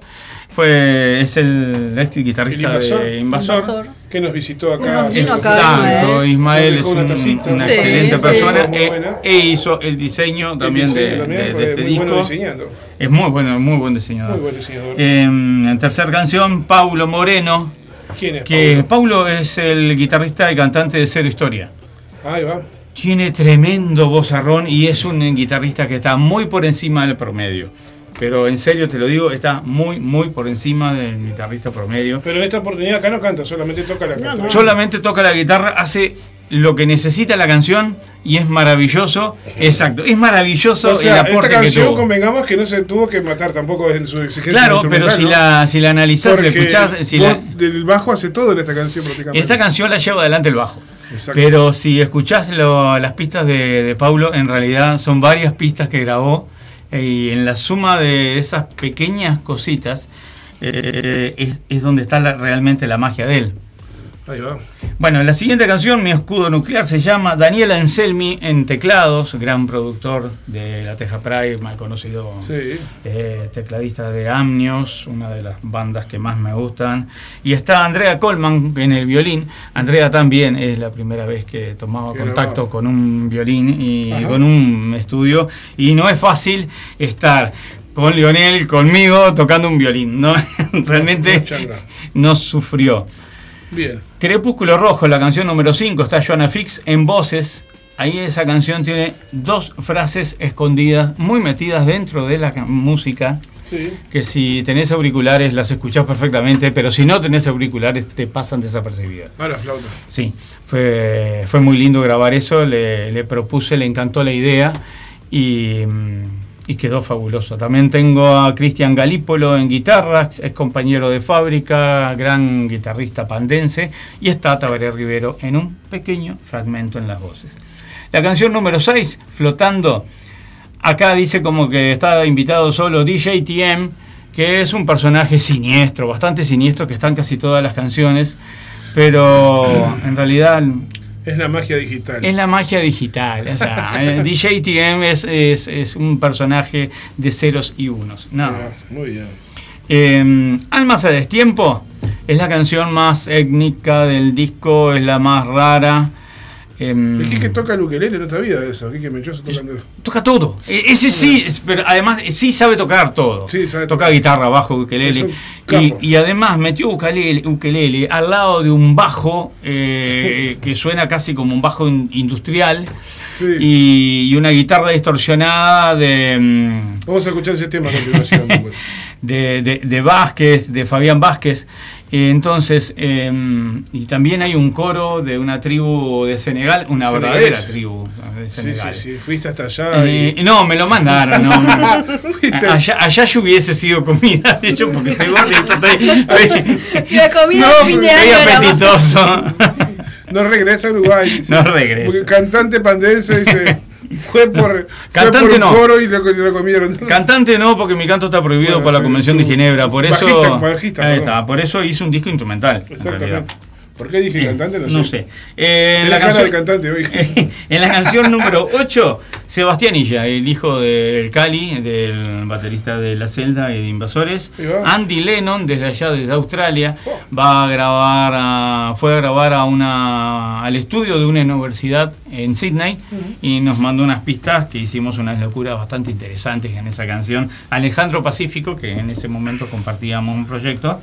Speaker 4: fue, es el este guitarrista
Speaker 2: El Invasor.
Speaker 4: de Invasor.
Speaker 3: Invasor.
Speaker 2: Que nos visitó acá.
Speaker 4: Exacto,
Speaker 3: Ismael.
Speaker 4: Ismael es
Speaker 2: una
Speaker 4: un-
Speaker 2: tacita.
Speaker 4: una
Speaker 3: Sí,
Speaker 4: excelente
Speaker 3: sí.
Speaker 4: persona
Speaker 2: Muy
Speaker 4: e,
Speaker 2: buena.
Speaker 4: e hizo el diseño también, de,
Speaker 2: diseño también,
Speaker 4: de- de este
Speaker 2: muy
Speaker 4: disco.
Speaker 2: bueno diseñando.
Speaker 4: es muy bueno, muy buen diseñador.
Speaker 2: Muy buen diseñador.
Speaker 4: Eh, en tercera canción, Paulo Moreno,
Speaker 2: ¿Quién es?
Speaker 4: que
Speaker 2: Paulo?
Speaker 4: Paulo es el guitarrista y cantante de Cero Historia.
Speaker 2: Ahí va.
Speaker 4: Tiene tremendo vozarrón y es un guitarrista que está muy por encima del promedio. Pero en serio te lo digo, está muy, muy por encima del guitarrista promedio.
Speaker 2: Pero en esta oportunidad acá no canta, solamente toca la
Speaker 3: No, no.
Speaker 4: Solamente toca la guitarra, hace lo que necesita la canción y es maravilloso. Exacto, es maravilloso
Speaker 2: O sea,
Speaker 4: el aporte
Speaker 2: esta
Speaker 4: que
Speaker 2: canción
Speaker 4: tuvo.
Speaker 2: convengamos que no se tuvo que matar tampoco en su exigencia
Speaker 4: Claro, pero si
Speaker 2: ¿no?
Speaker 4: la, si la analizás, la
Speaker 2: Porque
Speaker 4: escuchás, si
Speaker 2: vos
Speaker 4: la,
Speaker 2: del bajo hace todo en esta canción prácticamente.
Speaker 4: Esta canción la lleva adelante el bajo.
Speaker 2: Exacto.
Speaker 4: Pero si escuchás lo- las pistas de, de Paulo, en realidad son varias pistas que grabó. eh, Y en la suma de esas pequeñas cositas eh, es, es donde está la- realmente la magia de él.
Speaker 2: Ahí va.
Speaker 4: Bueno, la siguiente canción, Mi escudo nuclear, se llama Daniel Anselmi en teclados, gran productor de la Teja Pride, mal conocido
Speaker 2: Sí.
Speaker 4: eh, tecladista de Amnios, una de las bandas que más me gustan. Y está Andrea Colman en el violín. Andrea también es la primera vez que tomaba
Speaker 2: Qué
Speaker 4: contacto
Speaker 2: grabado.
Speaker 4: con un violín y
Speaker 2: Ajá.
Speaker 4: con un estudio. Y no es fácil estar con Lionel, conmigo, tocando un violín. ¿no? *laughs* Realmente
Speaker 2: No,
Speaker 4: sufrió.
Speaker 2: Bien.
Speaker 4: Crepúsculo Rojo, la canción número 5, está Joanna Fix en voces. Ahí esa canción tiene dos frases escondidas, muy metidas dentro de la ca- música,
Speaker 2: Sí.
Speaker 4: que si tenés auriculares las escuchás perfectamente, pero si no tenés auriculares te pasan desapercibidas.
Speaker 2: A la flauta.
Speaker 4: Sí, fue, fue muy lindo grabar eso, le, le propuse, le encantó la idea y, mm, y quedó fabuloso. También tengo a Cristian Galípolo en guitarra, es compañero de fábrica, gran guitarrista pandense, y está Tabaré Rivero en un pequeño fragmento en las voces. La canción número 6, Flotando, acá dice como que está invitado solo DJ TM, que es un personaje siniestro, bastante siniestro, que está en casi todas las canciones, pero en realidad
Speaker 2: Es la magia digital.
Speaker 4: es la magia digital. O sea, *laughs* eh, DJ TM es, es- es un personaje de ceros y unos. nada más.
Speaker 2: Muy bien.
Speaker 4: Eh, Almas a destiempo es la canción más étnica del disco, es la más rara. Em,
Speaker 2: El que toca el ukelele, no sabía de eso. Quique Mechoso tocando.
Speaker 4: Toca todo. E- Ese sí, pero además eh, sí sabe tocar todo.
Speaker 2: Sí, sabe
Speaker 4: Toca
Speaker 2: tocar.
Speaker 4: guitarra, bajo, ukelele. Y, y además metió ukelele, ukelele al lado de un bajo eh, que suena casi como un bajo in- industrial
Speaker 2: Sí.
Speaker 4: y, y una guitarra distorsionada de, mm,
Speaker 2: Vamos a escuchar ese tema a continuación. *laughs*
Speaker 4: de, de- de Vázquez, de Fabián Vázquez. Eh, Entonces, eh, y también hay un coro de una tribu de Senegal, una verdadera tribu de
Speaker 2: sí,
Speaker 4: Senegal.
Speaker 2: sí, sí. Fuiste hasta allá.
Speaker 4: Eh,
Speaker 2: y...
Speaker 4: no, me lo mandaron. No, no. *laughs* Allá, allá yo hubiese sido comida, de hecho, porque estoy gordito, estoy, estoy,
Speaker 3: La comida
Speaker 2: No,
Speaker 3: de fin de
Speaker 4: estoy
Speaker 3: año más-
Speaker 4: apetitoso.
Speaker 2: No regresa a Uruguay. dice.
Speaker 4: No regresa.
Speaker 2: Porque cantante pandense dice. Fue por,
Speaker 4: Cantante
Speaker 2: fue por un
Speaker 4: no.
Speaker 2: coro y lo, lo comieron.
Speaker 4: Cantante no, porque mi canto está prohibido
Speaker 2: Bueno,
Speaker 4: por la Convención de Ginebra, por eso.
Speaker 2: bajista, bajista,
Speaker 4: ahí
Speaker 2: perdón.
Speaker 4: está, por eso hice un disco instrumental.
Speaker 2: Exactamente. ¿Por qué dije cantante? No,
Speaker 4: No
Speaker 2: sé.
Speaker 4: Eh, en, la canción,
Speaker 2: cantante hoy. *laughs*
Speaker 4: en la canción número 8, Sebastián Illa, el hijo del Cali, del baterista de La Celda y de Invasores. Andy Lennon, desde allá, desde Australia,
Speaker 2: Oh.
Speaker 4: va a grabar, a- fue a grabar a una, al estudio de una universidad en Sydney y nos mandó unas pistas que hicimos unas locuras bastante interesantes en esa canción. Alejandro Pacífico, que en ese momento compartíamos un proyecto.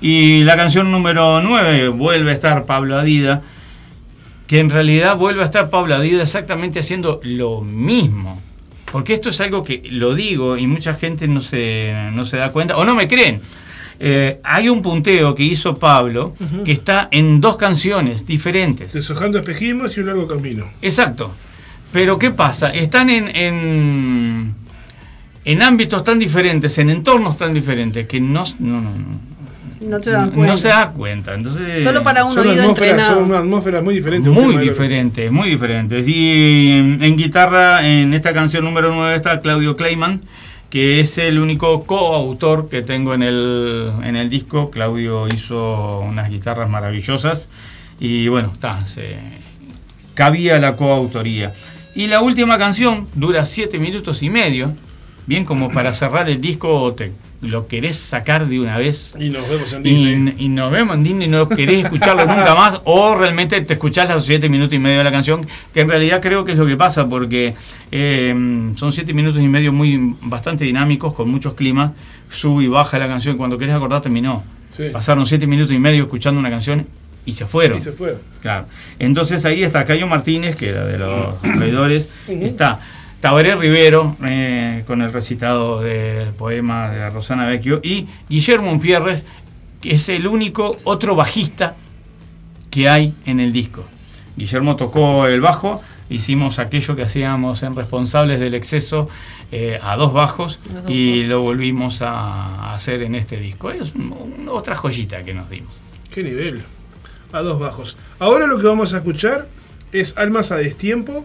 Speaker 4: Y la canción número 9 vuelve a estar Pablo Adida, que en realidad vuelve a estar Pablo Adida exactamente haciendo lo mismo. porque esto es algo que lo digo y mucha gente no se, no se da cuenta o no me creen. Eh, hay un punteo que hizo Pablo que está en dos canciones diferentes.
Speaker 2: Deshojando espejismos y un largo camino.
Speaker 4: Exacto. Pero ¿qué pasa? Están en, en, en ámbitos tan diferentes, en entornos tan diferentes, que no, no, no, no-
Speaker 3: No te dan cuenta.
Speaker 4: no se da cuenta. Entonces,
Speaker 3: Solo para un
Speaker 2: Son
Speaker 3: oído
Speaker 2: atmósferas,
Speaker 3: entrenado.
Speaker 2: son atmósferas muy diferentes.
Speaker 4: muy diferentes, muy diferentes. Y en, en guitarra, en esta canción número 9 está Claudio Kleiman, que es el único coautor que tengo en el, en el disco. Claudio hizo unas guitarras maravillosas y bueno, está, se, cabía la coautoría. Y la última canción dura 7 minutos y medio, bien como para cerrar el disco o te lo querés sacar de una vez
Speaker 2: Y nos vemos en Disney.
Speaker 4: y, y nos vemos en Disney y no querés escucharlo *laughs* nunca más o realmente te escuchás los 7 minutos y medio de la canción que en realidad creo que es lo que pasa porque eh, son 7 minutos y medio muy bastante dinámicos con muchos climas sube y baja la canción y cuando querés acordar terminó
Speaker 2: Sí.
Speaker 4: pasaron 7 minutos y medio escuchando una canción y se fueron
Speaker 2: Y se fue.
Speaker 4: Claro. Entonces ahí está Cayo Martínez, que era de los *coughs* traidores. Está Tabaré Rivero, eh, con el recitado del poema de Rosana Vecchio. Y Guillermo Umpierres, que es el único otro bajista que hay en el disco. Guillermo tocó el bajo, hicimos aquello que hacíamos en Responsables del Exceso eh, a dos bajos y lo volvimos a hacer en este disco. Es un- otra joyita que nos dimos.
Speaker 2: Qué nivel. A dos bajos. Ahora lo que vamos a escuchar es Almas a Destiempo.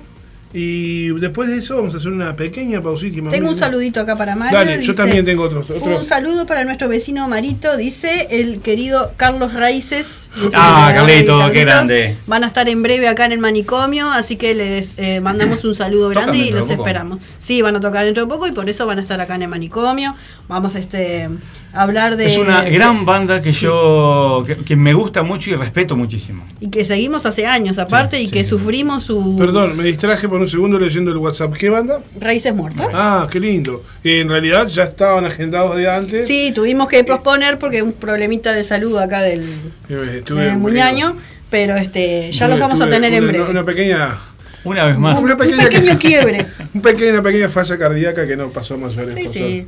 Speaker 2: Y después de eso vamos a hacer una pequeña pausita.
Speaker 3: Tengo un saludito acá para Mario.
Speaker 2: Dale, yo también tengo otros. otros.
Speaker 3: Un saludo para nuestro vecino Marito, dice el querido Carlos Raíces.
Speaker 4: Ah, Carlito, qué grande.
Speaker 3: Van a estar en breve acá en el manicomio, así que les eh, mandamos un saludo grande y
Speaker 4: de
Speaker 3: los esperamos. Sí, van a tocar dentro de poco y por eso van a estar acá en el manicomio. Vamos este, hablar de...
Speaker 4: Es una gran banda que
Speaker 3: Sí.
Speaker 4: yo que, que me gusta mucho y respeto muchísimo.
Speaker 3: Y que seguimos hace años aparte
Speaker 4: Sí,
Speaker 3: y
Speaker 4: sí,
Speaker 3: que
Speaker 4: sí.
Speaker 3: sufrimos su...
Speaker 2: Perdón, me distraje por un segundo leyendo el WhatsApp. ¿Qué banda?
Speaker 3: Raíces muertas.
Speaker 2: Ah, qué lindo. En realidad ya estaban agendados de antes.
Speaker 3: Sí, tuvimos que posponer porque un problemita de salud acá del,
Speaker 2: Eh, estuve-
Speaker 3: del muñaño, pero este ya los vamos a tener en
Speaker 2: una-
Speaker 3: breve.
Speaker 2: Una pequeña,
Speaker 4: Una vez más.
Speaker 2: una
Speaker 3: un
Speaker 2: pequeña,
Speaker 3: pequeño *laughs* quiebre.
Speaker 2: un pequeña, una pequeña falla cardíaca que no pasó más mayores
Speaker 3: Sí,
Speaker 2: cosas.
Speaker 3: sí.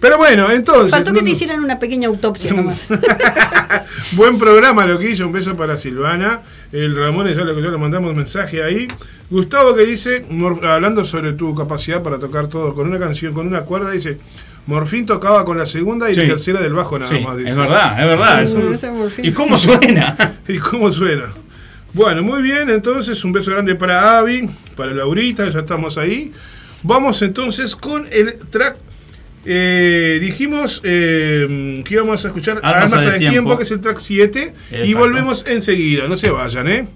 Speaker 2: Pero bueno, entonces.
Speaker 3: Faltó que
Speaker 2: no-
Speaker 3: te hicieran una pequeña autopsia nomás. *laughs*
Speaker 2: Buen programa lo que hizo, un beso para Silvana. El Ramón ya le, ya le mandamos mensaje ahí. Gustavo que dice, hablando sobre tu capacidad para tocar todo con una canción, con una cuerda, dice, Morfín tocaba con la segunda y la tercera del bajo nada
Speaker 4: Sí,
Speaker 2: más. Dice.
Speaker 4: es verdad, es verdad.
Speaker 3: Sí,
Speaker 4: es un-. ¿Y cómo suena? *laughs*
Speaker 2: ¿Y cómo suena? Bueno, muy bien, entonces un beso grande para Avi, para Laurita, ya estamos ahí. Vamos entonces con el track. Eh, dijimos eh, que íbamos a escuchar
Speaker 4: Almas
Speaker 2: Almas
Speaker 4: a
Speaker 2: a
Speaker 4: Destiempo.
Speaker 2: Destiempo, que es el track 7, y volvemos enseguida, no se vayan, ¿eh?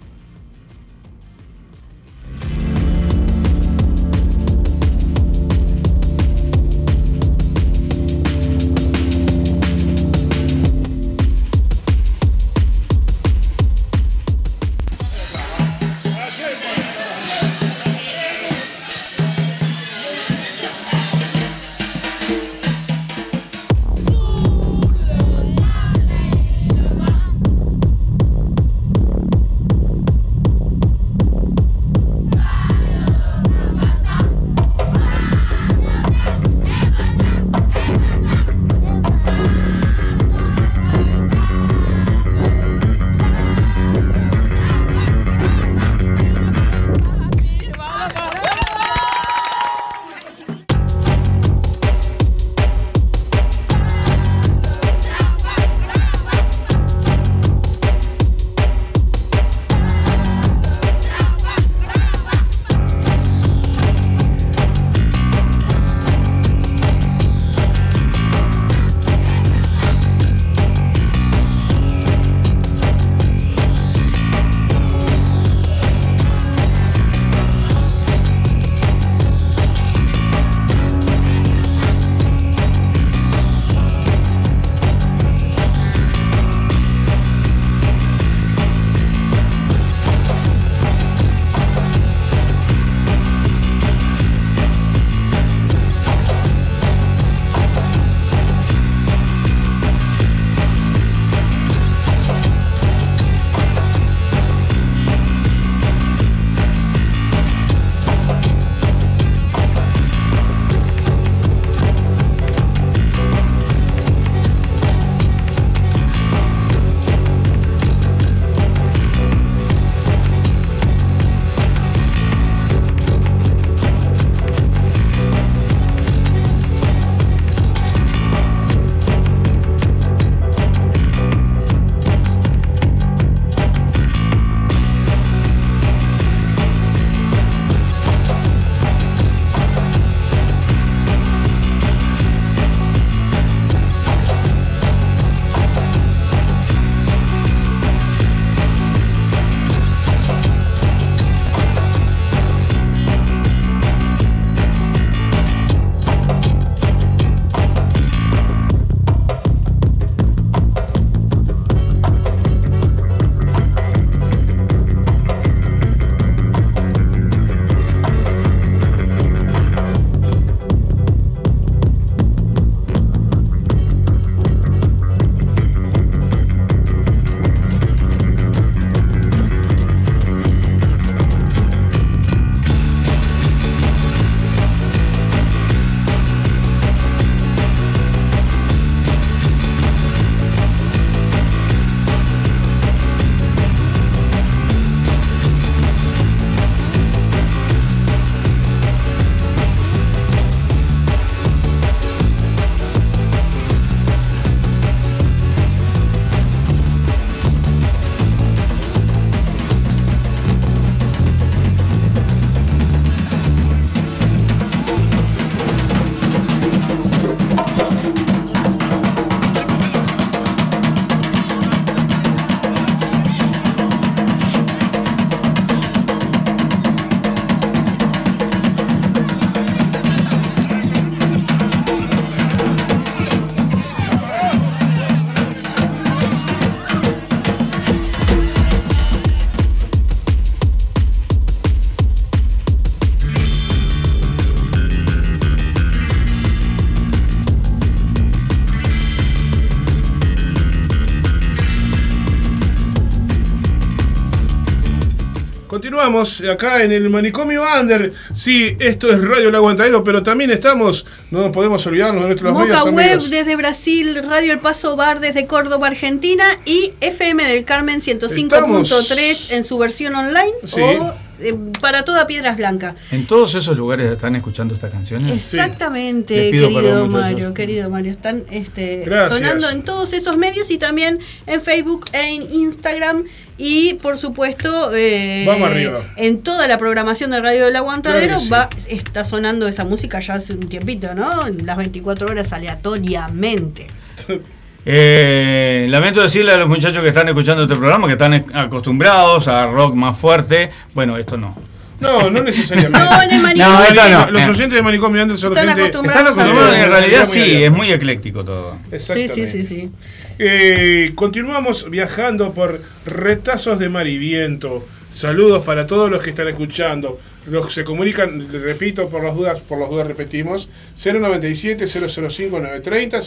Speaker 2: Continuamos acá en el manicomio Under. Sí, esto es Radio El Aguantadero, pero también estamos, no nos podemos olvidarnos de nuestros medios
Speaker 3: Web
Speaker 2: amigos.
Speaker 3: desde Brasil, Radio El Paso Bar desde Córdoba, Argentina y FM del Carmen 105.3 en su versión online
Speaker 2: Sí.
Speaker 3: o eh, para toda Piedras Blancas.
Speaker 4: En todos esos lugares están escuchando estas canciones.
Speaker 3: Exactamente, querido
Speaker 4: perdón.
Speaker 3: Mario, querido Mario, están este,
Speaker 2: Gracias.
Speaker 3: sonando en todos esos medios y también en Facebook e en Instagram y por supuesto eh,
Speaker 2: Vamos arriba.
Speaker 3: en toda la programación de Radio del Aguantadero
Speaker 2: Claro sí.
Speaker 3: va, está sonando esa música ya hace un tiempito, ¿no? En Las 24 horas aleatoriamente. *laughs*
Speaker 4: Eh, lamento decirle a los muchachos que están escuchando este programa que están acostumbrados a rock más fuerte. Bueno, esto no.
Speaker 2: No, no necesariamente. *laughs*
Speaker 3: No, en el manicomio.
Speaker 4: No, no.
Speaker 2: Los
Speaker 4: Eh.
Speaker 2: oyentes de manicomio Under son
Speaker 3: Están acostumbrados.
Speaker 4: Están acostumbrados, en realidad sí, es muy ecléctico todo.
Speaker 3: Sí,
Speaker 2: Exactamente.
Speaker 3: sí, sí, sí.
Speaker 2: Eh, continuamos viajando por retazos de mar y viento. Saludos para todos los que están escuchando. Los que se comunican, repito, por las dudas, por las dudas repetimos, 097-005-930,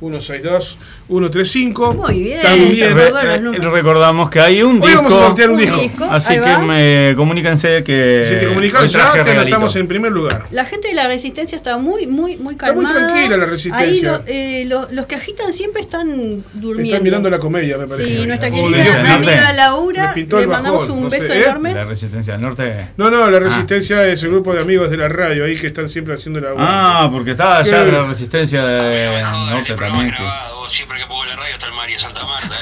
Speaker 2: 098-162-135.
Speaker 3: Muy bien.
Speaker 2: También,
Speaker 4: Re- eh,
Speaker 3: números.
Speaker 4: recordamos que hay un
Speaker 2: Hoy
Speaker 4: disco.
Speaker 2: vamos a sortear un
Speaker 3: Un
Speaker 2: disco.
Speaker 3: disco.
Speaker 4: Así que me, comuníquense que.
Speaker 2: Si te comunicas
Speaker 4: hoy
Speaker 2: ya, anotamos en primer lugar.
Speaker 3: La gente de la resistencia está muy, muy, muy
Speaker 2: Está muy
Speaker 3: calmada.
Speaker 2: tranquila la Resistencia.
Speaker 3: Ahí lo- eh, lo- los que agitan siempre están durmiendo.
Speaker 2: Están mirando la comedia, me parece.
Speaker 3: Sí, nuestra querida amiga. Laura, le mandamos
Speaker 2: bajón,
Speaker 3: un
Speaker 2: no sé,
Speaker 3: beso
Speaker 2: ¿eh?
Speaker 3: enorme.
Speaker 4: La Resistencia del Norte.
Speaker 2: No, no, la Resistencia es el grupo de amigos de la radio ahí que están siempre haciendo la
Speaker 4: Ah, porque está allá la Resistencia del Norte también. que- *laughs*
Speaker 6: Siempre que pongo la radio está el María Santa Marta.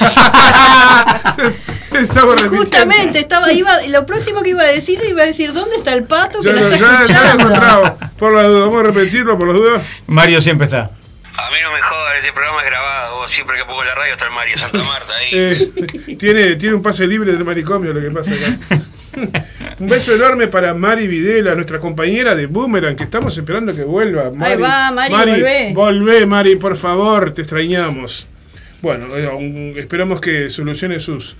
Speaker 2: Repitiendo.
Speaker 3: Justamente, estaba, iba, lo próximo que iba a decir, iba a decir, ¿dónde está el pato que
Speaker 2: lo-
Speaker 3: está
Speaker 2: ya, lo. Por la duda, vamos a repetirlo por las dudas.
Speaker 4: Mario siempre está.
Speaker 6: A mí no me jodas, este programa es grabado. Vos Siempre que pongo la radio está el María Santa Marta ahí.
Speaker 2: Eh, tiene, tiene un pase libre del manicomio lo que pasa acá. *laughs* *laughs* un beso enorme para Mari Videla, nuestra compañera de Boomerang, que estamos esperando que vuelva. Mari,
Speaker 3: va, Mari, volvé.
Speaker 2: Volvé, Mari, por favor, te extrañamos. Bueno, eh, esperamos que solucione sus,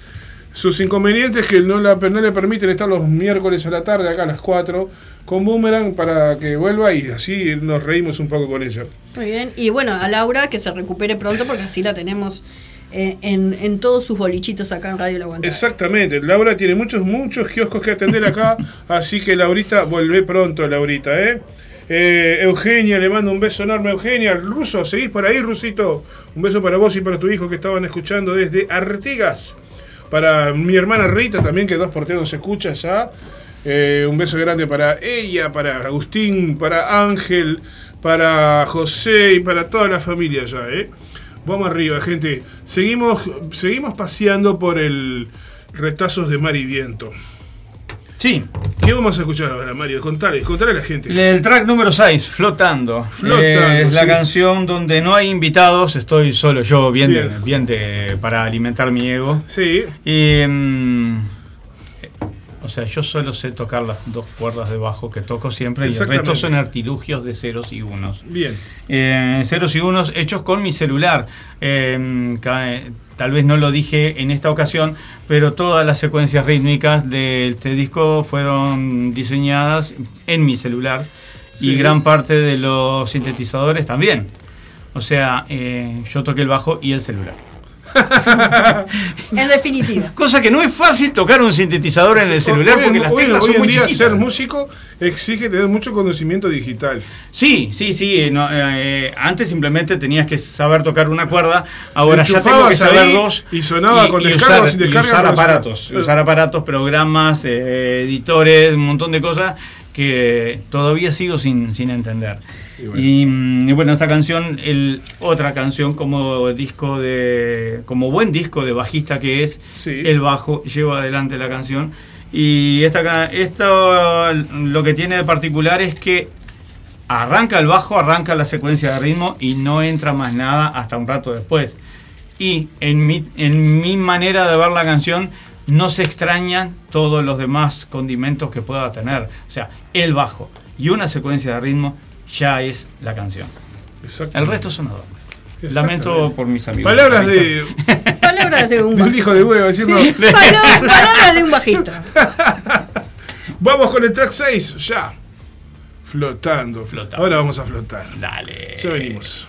Speaker 2: sus inconvenientes que no, la, no le permiten estar los miércoles a la tarde, acá a las 4, con Boomerang para que vuelva y así nos reímos un poco con ella.
Speaker 3: Muy bien. Y bueno, a Laura que se recupere pronto porque así la tenemos en, en todos sus bolichitos acá en Radio La Aguantadero.
Speaker 2: Exactamente, Laura tiene muchos, muchos kioscos que atender acá, *laughs* así que Laurita, volvé pronto, Laurita, ¿eh? Eh, Eugenia, le mando un beso enorme a Eugenia. Ruso, ¿seguís por ahí, Rusito? Un beso para vos y para tu hijo que estaban escuchando desde Artigas. Para mi hermana Rita también, que dos porteros nos escucha ya. Eh, un beso grande para ella, para Agustín, para Ángel, para José y para toda la familia ya, ¿eh? Vamos arriba, gente. Seguimos, seguimos paseando por el retazos de mar y viento.
Speaker 4: Sí.
Speaker 2: ¿Qué vamos a escuchar ahora, Mario? Contale, contale a la gente.
Speaker 4: El track número 6, Flotando.
Speaker 2: Flotando,
Speaker 4: Eh, es la canción donde no hay invitados, estoy solo yo, bien, de-
Speaker 2: Bien.
Speaker 4: de- para alimentar mi ego.
Speaker 2: Sí,
Speaker 4: Y, mm, o sea, yo solo sé tocar las dos cuerdas de bajo que toco siempre y el resto son artilugios de ceros y unos.
Speaker 2: bien.
Speaker 4: Eh, ceros y unos hechos con mi celular. Eh, ca- tal vez no lo dije en esta ocasión, pero todas las secuencias rítmicas de este disco fueron diseñadas en mi celular y
Speaker 2: Sí.
Speaker 4: gran parte de los sintetizadores también. O sea, eh, yo toqué el bajo y el celular. *laughs*
Speaker 3: En definitiva.
Speaker 4: Cosa que no es fácil tocar un sintetizador en el celular
Speaker 2: Hoy-
Speaker 4: porque las
Speaker 2: hoy-
Speaker 4: teclas
Speaker 2: hoy
Speaker 4: son
Speaker 2: en
Speaker 4: muy
Speaker 2: día
Speaker 4: chiquitas.
Speaker 2: ser músico exige tener mucho conocimiento digital.
Speaker 4: Sí, sí, sí. eh, no, eh, antes simplemente tenías que saber tocar una cuerda, ahora ya tengo que saber dos.
Speaker 2: y sonaba con descarga
Speaker 4: usar,
Speaker 2: sin descarga,
Speaker 4: y usar aparatos, usar aparatos, programas, eh, editores, un montón de cosas que todavía sigo sin, sin entender.
Speaker 2: Y bueno.
Speaker 4: Y, mm, y bueno, esta canción, el, otra canción como disco de, como buen disco de bajista que es,
Speaker 2: Sí.
Speaker 4: el bajo lleva adelante la canción. Y esta, esto lo que tiene de particular es que arranca el bajo, arranca la secuencia de ritmo y no entra más nada hasta un rato después. Y en mi, en mi manera de ver la canción no se extrañan todos los demás condimentos que pueda tener. O sea, el bajo y una secuencia de ritmo ya es la canción. El resto son adornos. Lamento por mis amigos.
Speaker 2: Palabras de,
Speaker 3: Palabras de un *laughs*
Speaker 2: de un
Speaker 3: bajista.
Speaker 2: hijo de huevo, *laughs*
Speaker 3: palabras de un bajista. *laughs*
Speaker 2: Vamos con el track 6, ya. Flotando.
Speaker 4: Flotando.
Speaker 2: Ahora vamos a flotar.
Speaker 4: Dale.
Speaker 2: Ya venimos.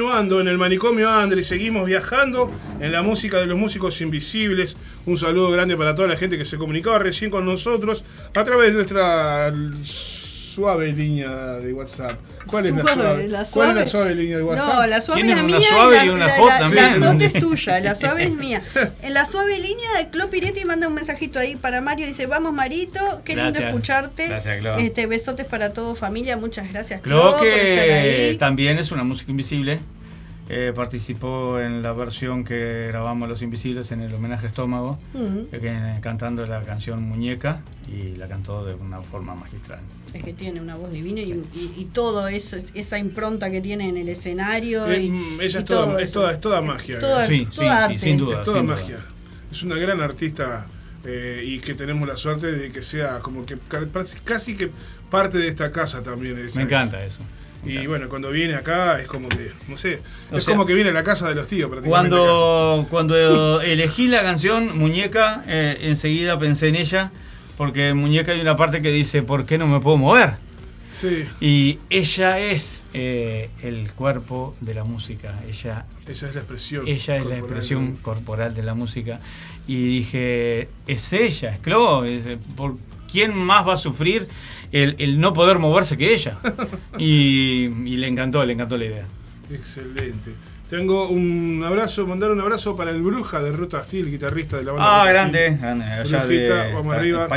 Speaker 2: Continuando en el manicomio Andre, seguimos viajando en la música de los músicos invisibles. Un saludo grande para toda la gente que se comunicaba recién con nosotros a través de nuestra suave línea de WhatsApp. ¿Cuál es la
Speaker 3: Suave,
Speaker 2: suave?
Speaker 3: la
Speaker 2: ¿Cuál es la suave línea de WhatsApp?
Speaker 3: No, la suave
Speaker 4: Tienen
Speaker 3: es
Speaker 4: una
Speaker 3: mía
Speaker 4: suave
Speaker 3: y,
Speaker 4: y
Speaker 3: la,
Speaker 4: una
Speaker 3: la-
Speaker 4: hot
Speaker 3: la-
Speaker 4: también.
Speaker 3: La hot es tuya, la suave es mía. *laughs* En la suave línea de Clo Piretti manda un mensajito ahí para Mario. Dice, vamos Marito, qué lindo escucharte.
Speaker 4: Gracias, Clo.
Speaker 3: Este, besotes para todo familia, muchas gracias Clo, estar
Speaker 4: que
Speaker 3: ahí.
Speaker 4: también es una música invisible. Eh, participó en la versión que grabamos Los Invisibles en el homenaje a Estómago,
Speaker 3: Mm,
Speaker 4: eh, que- cantando la canción Muñeca y la cantó de una forma magistral.
Speaker 3: es que tiene una voz divina y, y- y todo eso, esa impronta que tiene en el escenario.
Speaker 2: Eh,
Speaker 3: y-
Speaker 2: mm, ella
Speaker 3: y
Speaker 2: es toda-
Speaker 3: todo
Speaker 2: es
Speaker 3: eso.
Speaker 2: toda- es toda magia,
Speaker 3: Toda-
Speaker 4: Sí,
Speaker 3: toda
Speaker 4: sí, sí,
Speaker 3: arte.
Speaker 4: sin duda.
Speaker 2: Es toda
Speaker 4: sin duda.
Speaker 2: Es una gran artista eh, y que tenemos la suerte de que sea como que ca- casi que parte de esta casa también.
Speaker 4: Me encanta eso. me
Speaker 2: Y
Speaker 4: encanta.
Speaker 2: bueno, cuando viene acá es como que, no sé,
Speaker 4: O
Speaker 2: es
Speaker 4: sea,
Speaker 2: como que viene a la casa de los tíos prácticamente. acá.
Speaker 4: Cuando, cuando *laughs* elegí la canción Muñeca, eh, enseguida pensé en ella, porque en Muñeca hay una parte que dice, ¿por qué no me puedo mover?
Speaker 2: Sí,
Speaker 4: Y ella es eh, el cuerpo de la música, ella,
Speaker 2: esa es la expresión.
Speaker 4: ella es la expresión corporal de la música. Y dije, es ella, es Chloe, es- ¿por quién más va a sufrir el, el no poder moverse que ella? *laughs* Y, y le encantó, le encantó la idea.
Speaker 2: Excelente. Tengo un abrazo, mandar un abrazo para el Bruja de Ruta Hostil, guitarrista de la banda.
Speaker 4: Ah, grande, grande,
Speaker 2: Brujita,
Speaker 4: de
Speaker 2: vamos arriba.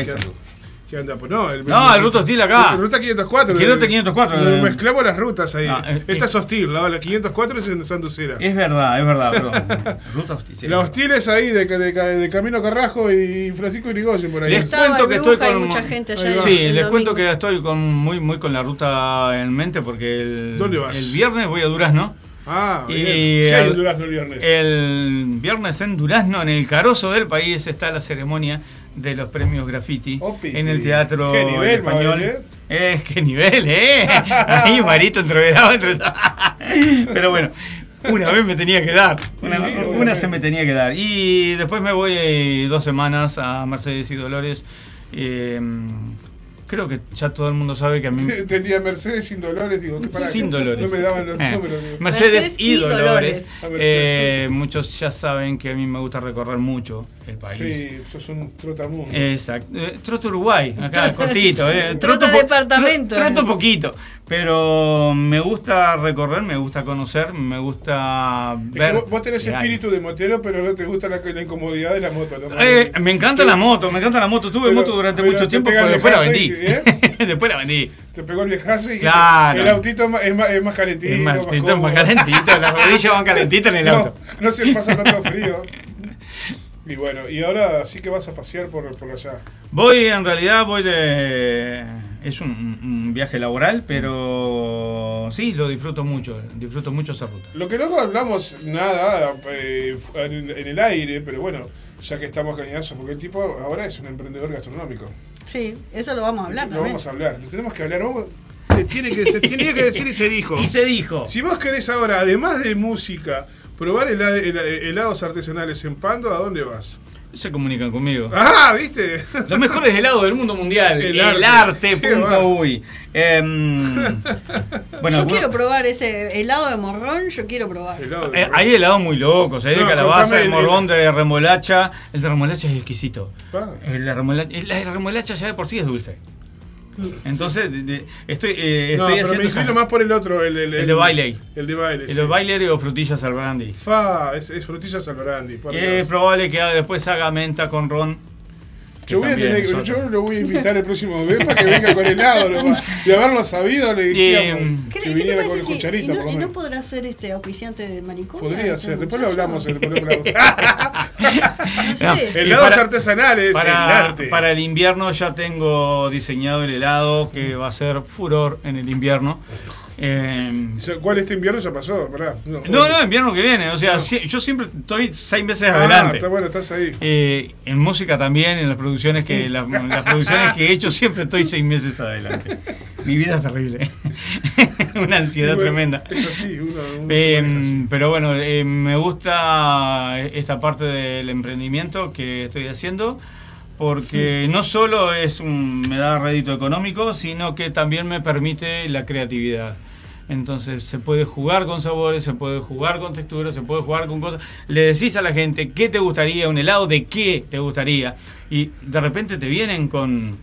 Speaker 2: Anda, pues no, el,
Speaker 4: No, el Ruta Hostil acá.
Speaker 2: El Ruta 504.
Speaker 4: El Ruta 504,
Speaker 2: Eh,
Speaker 4: eh.
Speaker 2: Mezclamos las rutas ahí.
Speaker 4: Ah, eh,
Speaker 2: Esta
Speaker 4: eh.
Speaker 2: es hostil, la, la 504 es en Santucera.
Speaker 4: Es verdad, es verdad, perdón. *laughs* Ruta Hostil. sí.
Speaker 2: La hostil es ahí de, de, de Camino Carrajo y Francisco Irigoyen por ahí.
Speaker 4: Les cuento
Speaker 3: el
Speaker 4: que estoy con
Speaker 3: mucha gente allá.
Speaker 4: Sí,
Speaker 3: el
Speaker 4: les cuento
Speaker 3: domingo.
Speaker 4: que estoy con muy muy con la ruta en mente porque el,
Speaker 2: ¿Dónde vas?
Speaker 4: el viernes voy a Durazno.
Speaker 2: Ah,
Speaker 4: Y
Speaker 2: bien. ¿Qué hay
Speaker 4: el-
Speaker 2: en Durazno el viernes?
Speaker 4: El viernes en Durazno, en el Carozo del país, está la ceremonia de los premios graffiti
Speaker 2: Opiti.
Speaker 4: en el Teatro
Speaker 2: Qué nivel,
Speaker 4: El Español.
Speaker 2: Mabel, ¿eh?
Speaker 4: Eh, qué nivel, ¿eh? *laughs* Ahí Marito entreverado entre *laughs* Pero bueno, una vez me tenía que dar. Una,
Speaker 2: Sí,
Speaker 4: una se me tenía que dar. Y después me voy eh, dos semanas a Mercedes y Dolores. Eh, creo que ya todo el mundo sabe que a mí. *laughs*
Speaker 2: Tenía Mercedes sin dolores, digo, que para
Speaker 4: Sin dolores.
Speaker 2: No me daban los
Speaker 4: Eh,
Speaker 2: números. digo.
Speaker 4: Mercedes,
Speaker 3: Mercedes
Speaker 4: y
Speaker 3: y
Speaker 4: Dolores.
Speaker 3: Dolores.
Speaker 4: Eh, muchos ya saben que a mí me gusta recorrer mucho el país.
Speaker 2: Sí, sos un trotamundo.
Speaker 4: Exacto. Eh, troto Uruguay, acá *laughs* cortito. Eh.
Speaker 3: Troto departamento,
Speaker 4: tro- Troto
Speaker 3: eh.
Speaker 4: poquito. Pero me gusta recorrer, me gusta conocer, me gusta
Speaker 2: Es que
Speaker 4: ver.
Speaker 2: vos, tenés espíritu de motero, pero no te gusta la, la incomodidad de la moto. ¿no?
Speaker 4: Eh, me encanta la moto, me encanta la moto. Tuve
Speaker 2: Pero-
Speaker 4: moto durante mucho tiempo, pero después la vendí.
Speaker 2: y- *laughs*
Speaker 4: después la vendí.
Speaker 2: Te pegó el viejazo y
Speaker 4: Claro.
Speaker 2: el autito es más, es más, es más calentito.
Speaker 4: Es más calentito, las rodillas van calentitas en el *laughs*
Speaker 2: no,
Speaker 4: auto.
Speaker 2: no se pasa tanto *laughs* frío. Y bueno, y ahora sí que vas a pasear por, por allá.
Speaker 4: Voy, en realidad, voy de. Es un, un viaje laboral, pero sí, lo disfruto mucho. Disfruto mucho esa ruta.
Speaker 2: Lo que no hablamos nada eh, en, en el aire, pero bueno, ya que estamos cañazos, porque el tipo ahora es un emprendedor gastronómico.
Speaker 3: Sí, eso lo vamos a hablar
Speaker 2: Lo
Speaker 3: también.
Speaker 2: vamos a hablar, lo tenemos que hablar. vamos- se, tiene que, se tiene que decir y se dijo. *laughs*
Speaker 4: Y se dijo.
Speaker 2: Si vos querés ahora, además de música, probar hela- hela- helados artesanales en Pando, ¿a dónde vas?
Speaker 4: Se comunican conmigo.
Speaker 2: ¡Ah! ¿Viste?
Speaker 4: Los mejores helados del mundo mundial.
Speaker 2: El
Speaker 4: El,
Speaker 2: arte.
Speaker 4: punto uy. Em, *laughs* bueno,
Speaker 3: yo quiero probar ese helado de morrón, yo quiero probar.
Speaker 2: Helado de
Speaker 4: eh, hay helados muy locos, hay de
Speaker 2: No,
Speaker 4: calabaza,
Speaker 2: contame
Speaker 4: de
Speaker 2: el-
Speaker 4: morrón, de remolacha. El de remolacha es exquisito.
Speaker 2: Pa.
Speaker 4: El de remolacha, el de remolacha ya de por sí es dulce. Entonces, de- de- estoy, eh,
Speaker 2: No,
Speaker 4: estoy
Speaker 2: pero me
Speaker 4: haciendo. esa-
Speaker 2: más por el otro, el, el,
Speaker 4: El de Bailey.
Speaker 2: El de baile.
Speaker 4: el
Speaker 2: sí.
Speaker 4: de bailer o frutillas al brandy.
Speaker 2: Fa, es, es frutillas al brandy.
Speaker 4: Es probable que después haga menta con ron.
Speaker 2: Yo, voy a tener
Speaker 4: nosotros.
Speaker 2: yo lo voy a invitar el próximo vez para que venga con helado. nomás. De haberlo sabido, le dijimos
Speaker 4: Eh,
Speaker 3: ¿Qué,
Speaker 2: que
Speaker 3: qué te
Speaker 2: viniera con
Speaker 3: parece
Speaker 2: el
Speaker 3: si-
Speaker 2: cucharita.
Speaker 3: y, no, y no podrá ser este auspiciante de manicomio?
Speaker 2: Podría
Speaker 3: este
Speaker 2: ser, después lo hablamos. El, después lo hablamos.
Speaker 3: No
Speaker 2: Helados
Speaker 4: para-
Speaker 2: artesanales, el
Speaker 4: Para,
Speaker 2: arte.
Speaker 4: para el invierno ya tengo diseñado el helado que va a ser furor en el invierno. Eh,
Speaker 2: ¿Cuál este invierno ya pasó? Pará,
Speaker 4: no, no, invierno que viene. O sea, si- yo siempre estoy seis meses
Speaker 2: Ah,
Speaker 4: adelante.
Speaker 2: está bueno, estás ahí.
Speaker 4: Eh, en música también, en las producciones que las, *laughs* las producciones que he hecho siempre estoy seis meses adelante. Mi vida es terrible. *laughs* Una ansiedad
Speaker 2: bueno,
Speaker 4: tremenda.
Speaker 2: Es así, uno, uno
Speaker 4: Eh,
Speaker 2: así.
Speaker 4: pero bueno, eh, me gusta esta parte del emprendimiento que estoy haciendo porque no solo es un, me da rédito económico, sino que también me permite la creatividad. Entonces se puede jugar con sabores, se puede jugar con texturas, se puede jugar con cosas. Le decís a la gente qué te gustaría, un helado de qué te gustaría. Y de repente te vienen con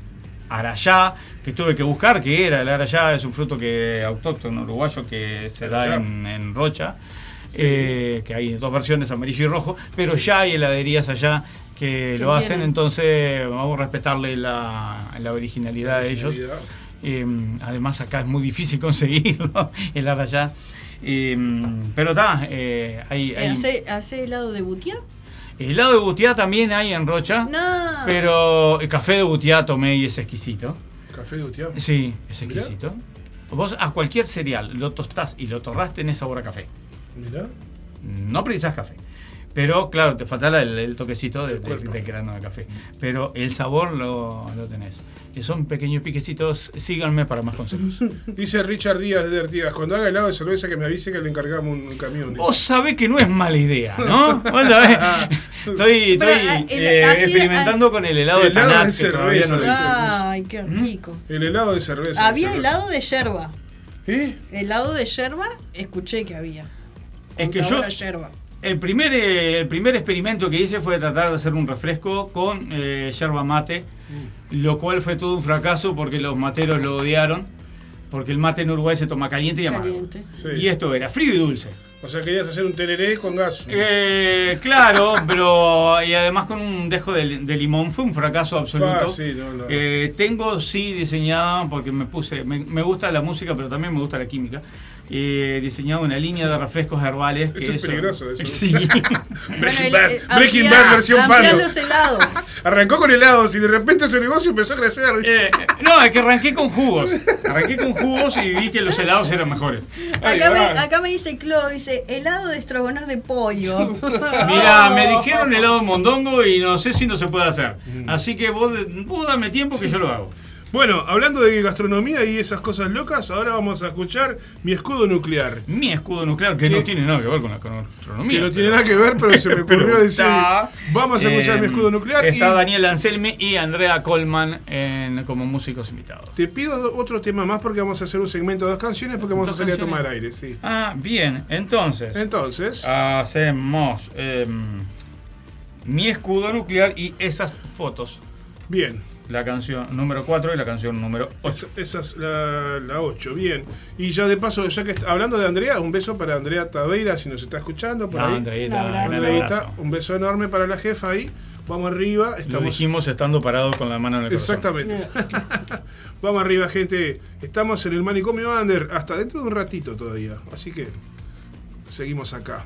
Speaker 4: arayá, que tuve que buscar qué era. El arayá es un fruto que autóctono uruguayo que se da en, en Rocha. eh, que hay dos versiones, amarillo y rojo, pero ya hay heladerías allá que lo hacen,
Speaker 3: tienen.
Speaker 4: entonces vamos a respetarle la, la originalidad de ellos. Eh, además acá es muy difícil *laughs* conseguirlo, el arayá. Eh, pero está, eh, hay,
Speaker 3: Eh,
Speaker 4: hay
Speaker 3: ¿Hace, hace helado de butiá?
Speaker 4: helado de butiá también hay en Rocha,
Speaker 3: No.
Speaker 4: pero el café de butiá tomé y es exquisito.
Speaker 2: Café de Utiá.
Speaker 4: Sí, es
Speaker 2: Mirá.
Speaker 4: exquisito. Vos a cualquier cereal lo tostás y lo torrás tenés sabor a café.
Speaker 2: Mirá.
Speaker 4: No precisás café. Pero claro, te falta el, el toquecito de,
Speaker 2: El
Speaker 4: de- del grano de café. Pero el sabor lo, lo tenés. Que son pequeños piquecitos. Síganme para más consejos. *laughs*
Speaker 2: Dice Richard Díaz de Artigas, cuando haga helado de cerveza que me avise que le encargamos un, un camión.
Speaker 4: Vos sabés que no es mala idea, ¿no? Vos sabés. *laughs* Estoy,
Speaker 3: Pero,
Speaker 4: estoy,
Speaker 3: ah, el-
Speaker 4: eh,
Speaker 3: así-
Speaker 4: experimentando con el helado de
Speaker 2: Helado de
Speaker 4: Tanat, todavía
Speaker 2: cerveza,
Speaker 4: no.
Speaker 3: Ay, qué rico.
Speaker 2: El helado de cerveza.
Speaker 3: Había
Speaker 2: de
Speaker 3: helado de yerba.
Speaker 2: ¿Eh?
Speaker 3: Helado de yerba, escuché que había.
Speaker 4: Es que yo,
Speaker 3: a yerba.
Speaker 4: el primer, eh, el primer experimento que hice fue tratar de hacer un refresco con eh, yerba mate, lo cual fue todo un fracaso porque los materos lo odiaron, porque el mate en Uruguay se toma caliente y amargo.
Speaker 3: Caliente.
Speaker 2: Sí.
Speaker 4: Y esto era frío y dulce.
Speaker 2: O sea, querías hacer un tereré con gas.
Speaker 4: Eh, claro, pero y además con un dejo de, de limón fue un fracaso absoluto.
Speaker 2: Ah, sí, no, no.
Speaker 4: Eh, tengo sí diseñada, porque me puse, me, me gusta la música, pero también me gusta la química. Eh, diseñado una línea de refrescos herbales. Que
Speaker 2: Eso es peligroso, eso. *laughs*
Speaker 4: Sí. *laughs*
Speaker 2: Breaking Bad,
Speaker 3: eh,
Speaker 2: Breaking Bad versión palo.
Speaker 3: los helados. *laughs*
Speaker 2: Arrancó con helados y de repente su negocio empezó a crecer.
Speaker 4: Eh, no, es que arranqué con jugos. Arranqué con jugos y vi que los helados eran mejores. Ay,
Speaker 3: Acá me, acá me dice Clo, dice helado de estrogonoff de pollo.
Speaker 4: Mira, me dijeron helado de mondongo y no sé si no se puede hacer. Así que vos, vos dame tiempo que yo lo hago.
Speaker 2: Bueno, hablando de gastronomía y esas cosas locas, ahora vamos a escuchar mi escudo nuclear.
Speaker 4: Mi escudo nuclear, que
Speaker 2: ¿Qué?
Speaker 4: no tiene nada que ver con la gastronomía.
Speaker 2: Que no tiene nada que ver, pero se me *laughs* ocurrió decir.
Speaker 4: está.
Speaker 2: Vamos a escuchar
Speaker 4: Eh,
Speaker 2: mi escudo nuclear.
Speaker 4: Está
Speaker 2: y
Speaker 4: Daniel Anselmi y Andrea Colman en- como músicos invitados.
Speaker 2: te pido otro tema más porque vamos a hacer un segmento de dos canciones porque vamos
Speaker 4: ¿Dos
Speaker 2: a salir
Speaker 4: canciones?
Speaker 2: a tomar aire, sí.
Speaker 4: Ah, bien, entonces.
Speaker 2: Entonces,
Speaker 4: Hacemos em, mi escudo nuclear y esas fotos.
Speaker 2: bien.
Speaker 4: La canción número 4 y la canción número 8.
Speaker 2: Esa, esa es la, la 8, bien. Y ya de paso, ya que est- hablando de Andrea, un beso para Andrea Taveira, si nos está escuchando por
Speaker 4: No,
Speaker 2: ahí.
Speaker 4: Andreita,
Speaker 3: Un abrazo.
Speaker 4: un
Speaker 2: Andreita,
Speaker 4: abrazo.
Speaker 2: un beso enorme para la jefa ahí. Vamos arriba.
Speaker 4: Lo
Speaker 2: Estamos
Speaker 4: dijimos estando parado con la mano en el corazón.
Speaker 2: Exactamente. *laughs* Vamos arriba, gente. Estamos en el manicomio Under hasta dentro de un ratito todavía. Así que seguimos acá.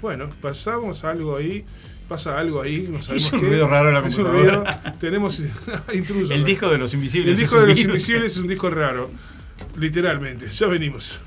Speaker 2: Bueno, pasamos algo ahí. Pasa algo ahí. No sabemos
Speaker 4: Hizo un
Speaker 2: qué.
Speaker 4: ruido raro la
Speaker 2: Hizo un ruido. Tenemos *laughs* intrusos.
Speaker 4: El disco de los invisibles.
Speaker 2: El
Speaker 4: es
Speaker 2: disco de los
Speaker 4: virus.
Speaker 2: invisibles es un disco raro. Literalmente. Ya venimos.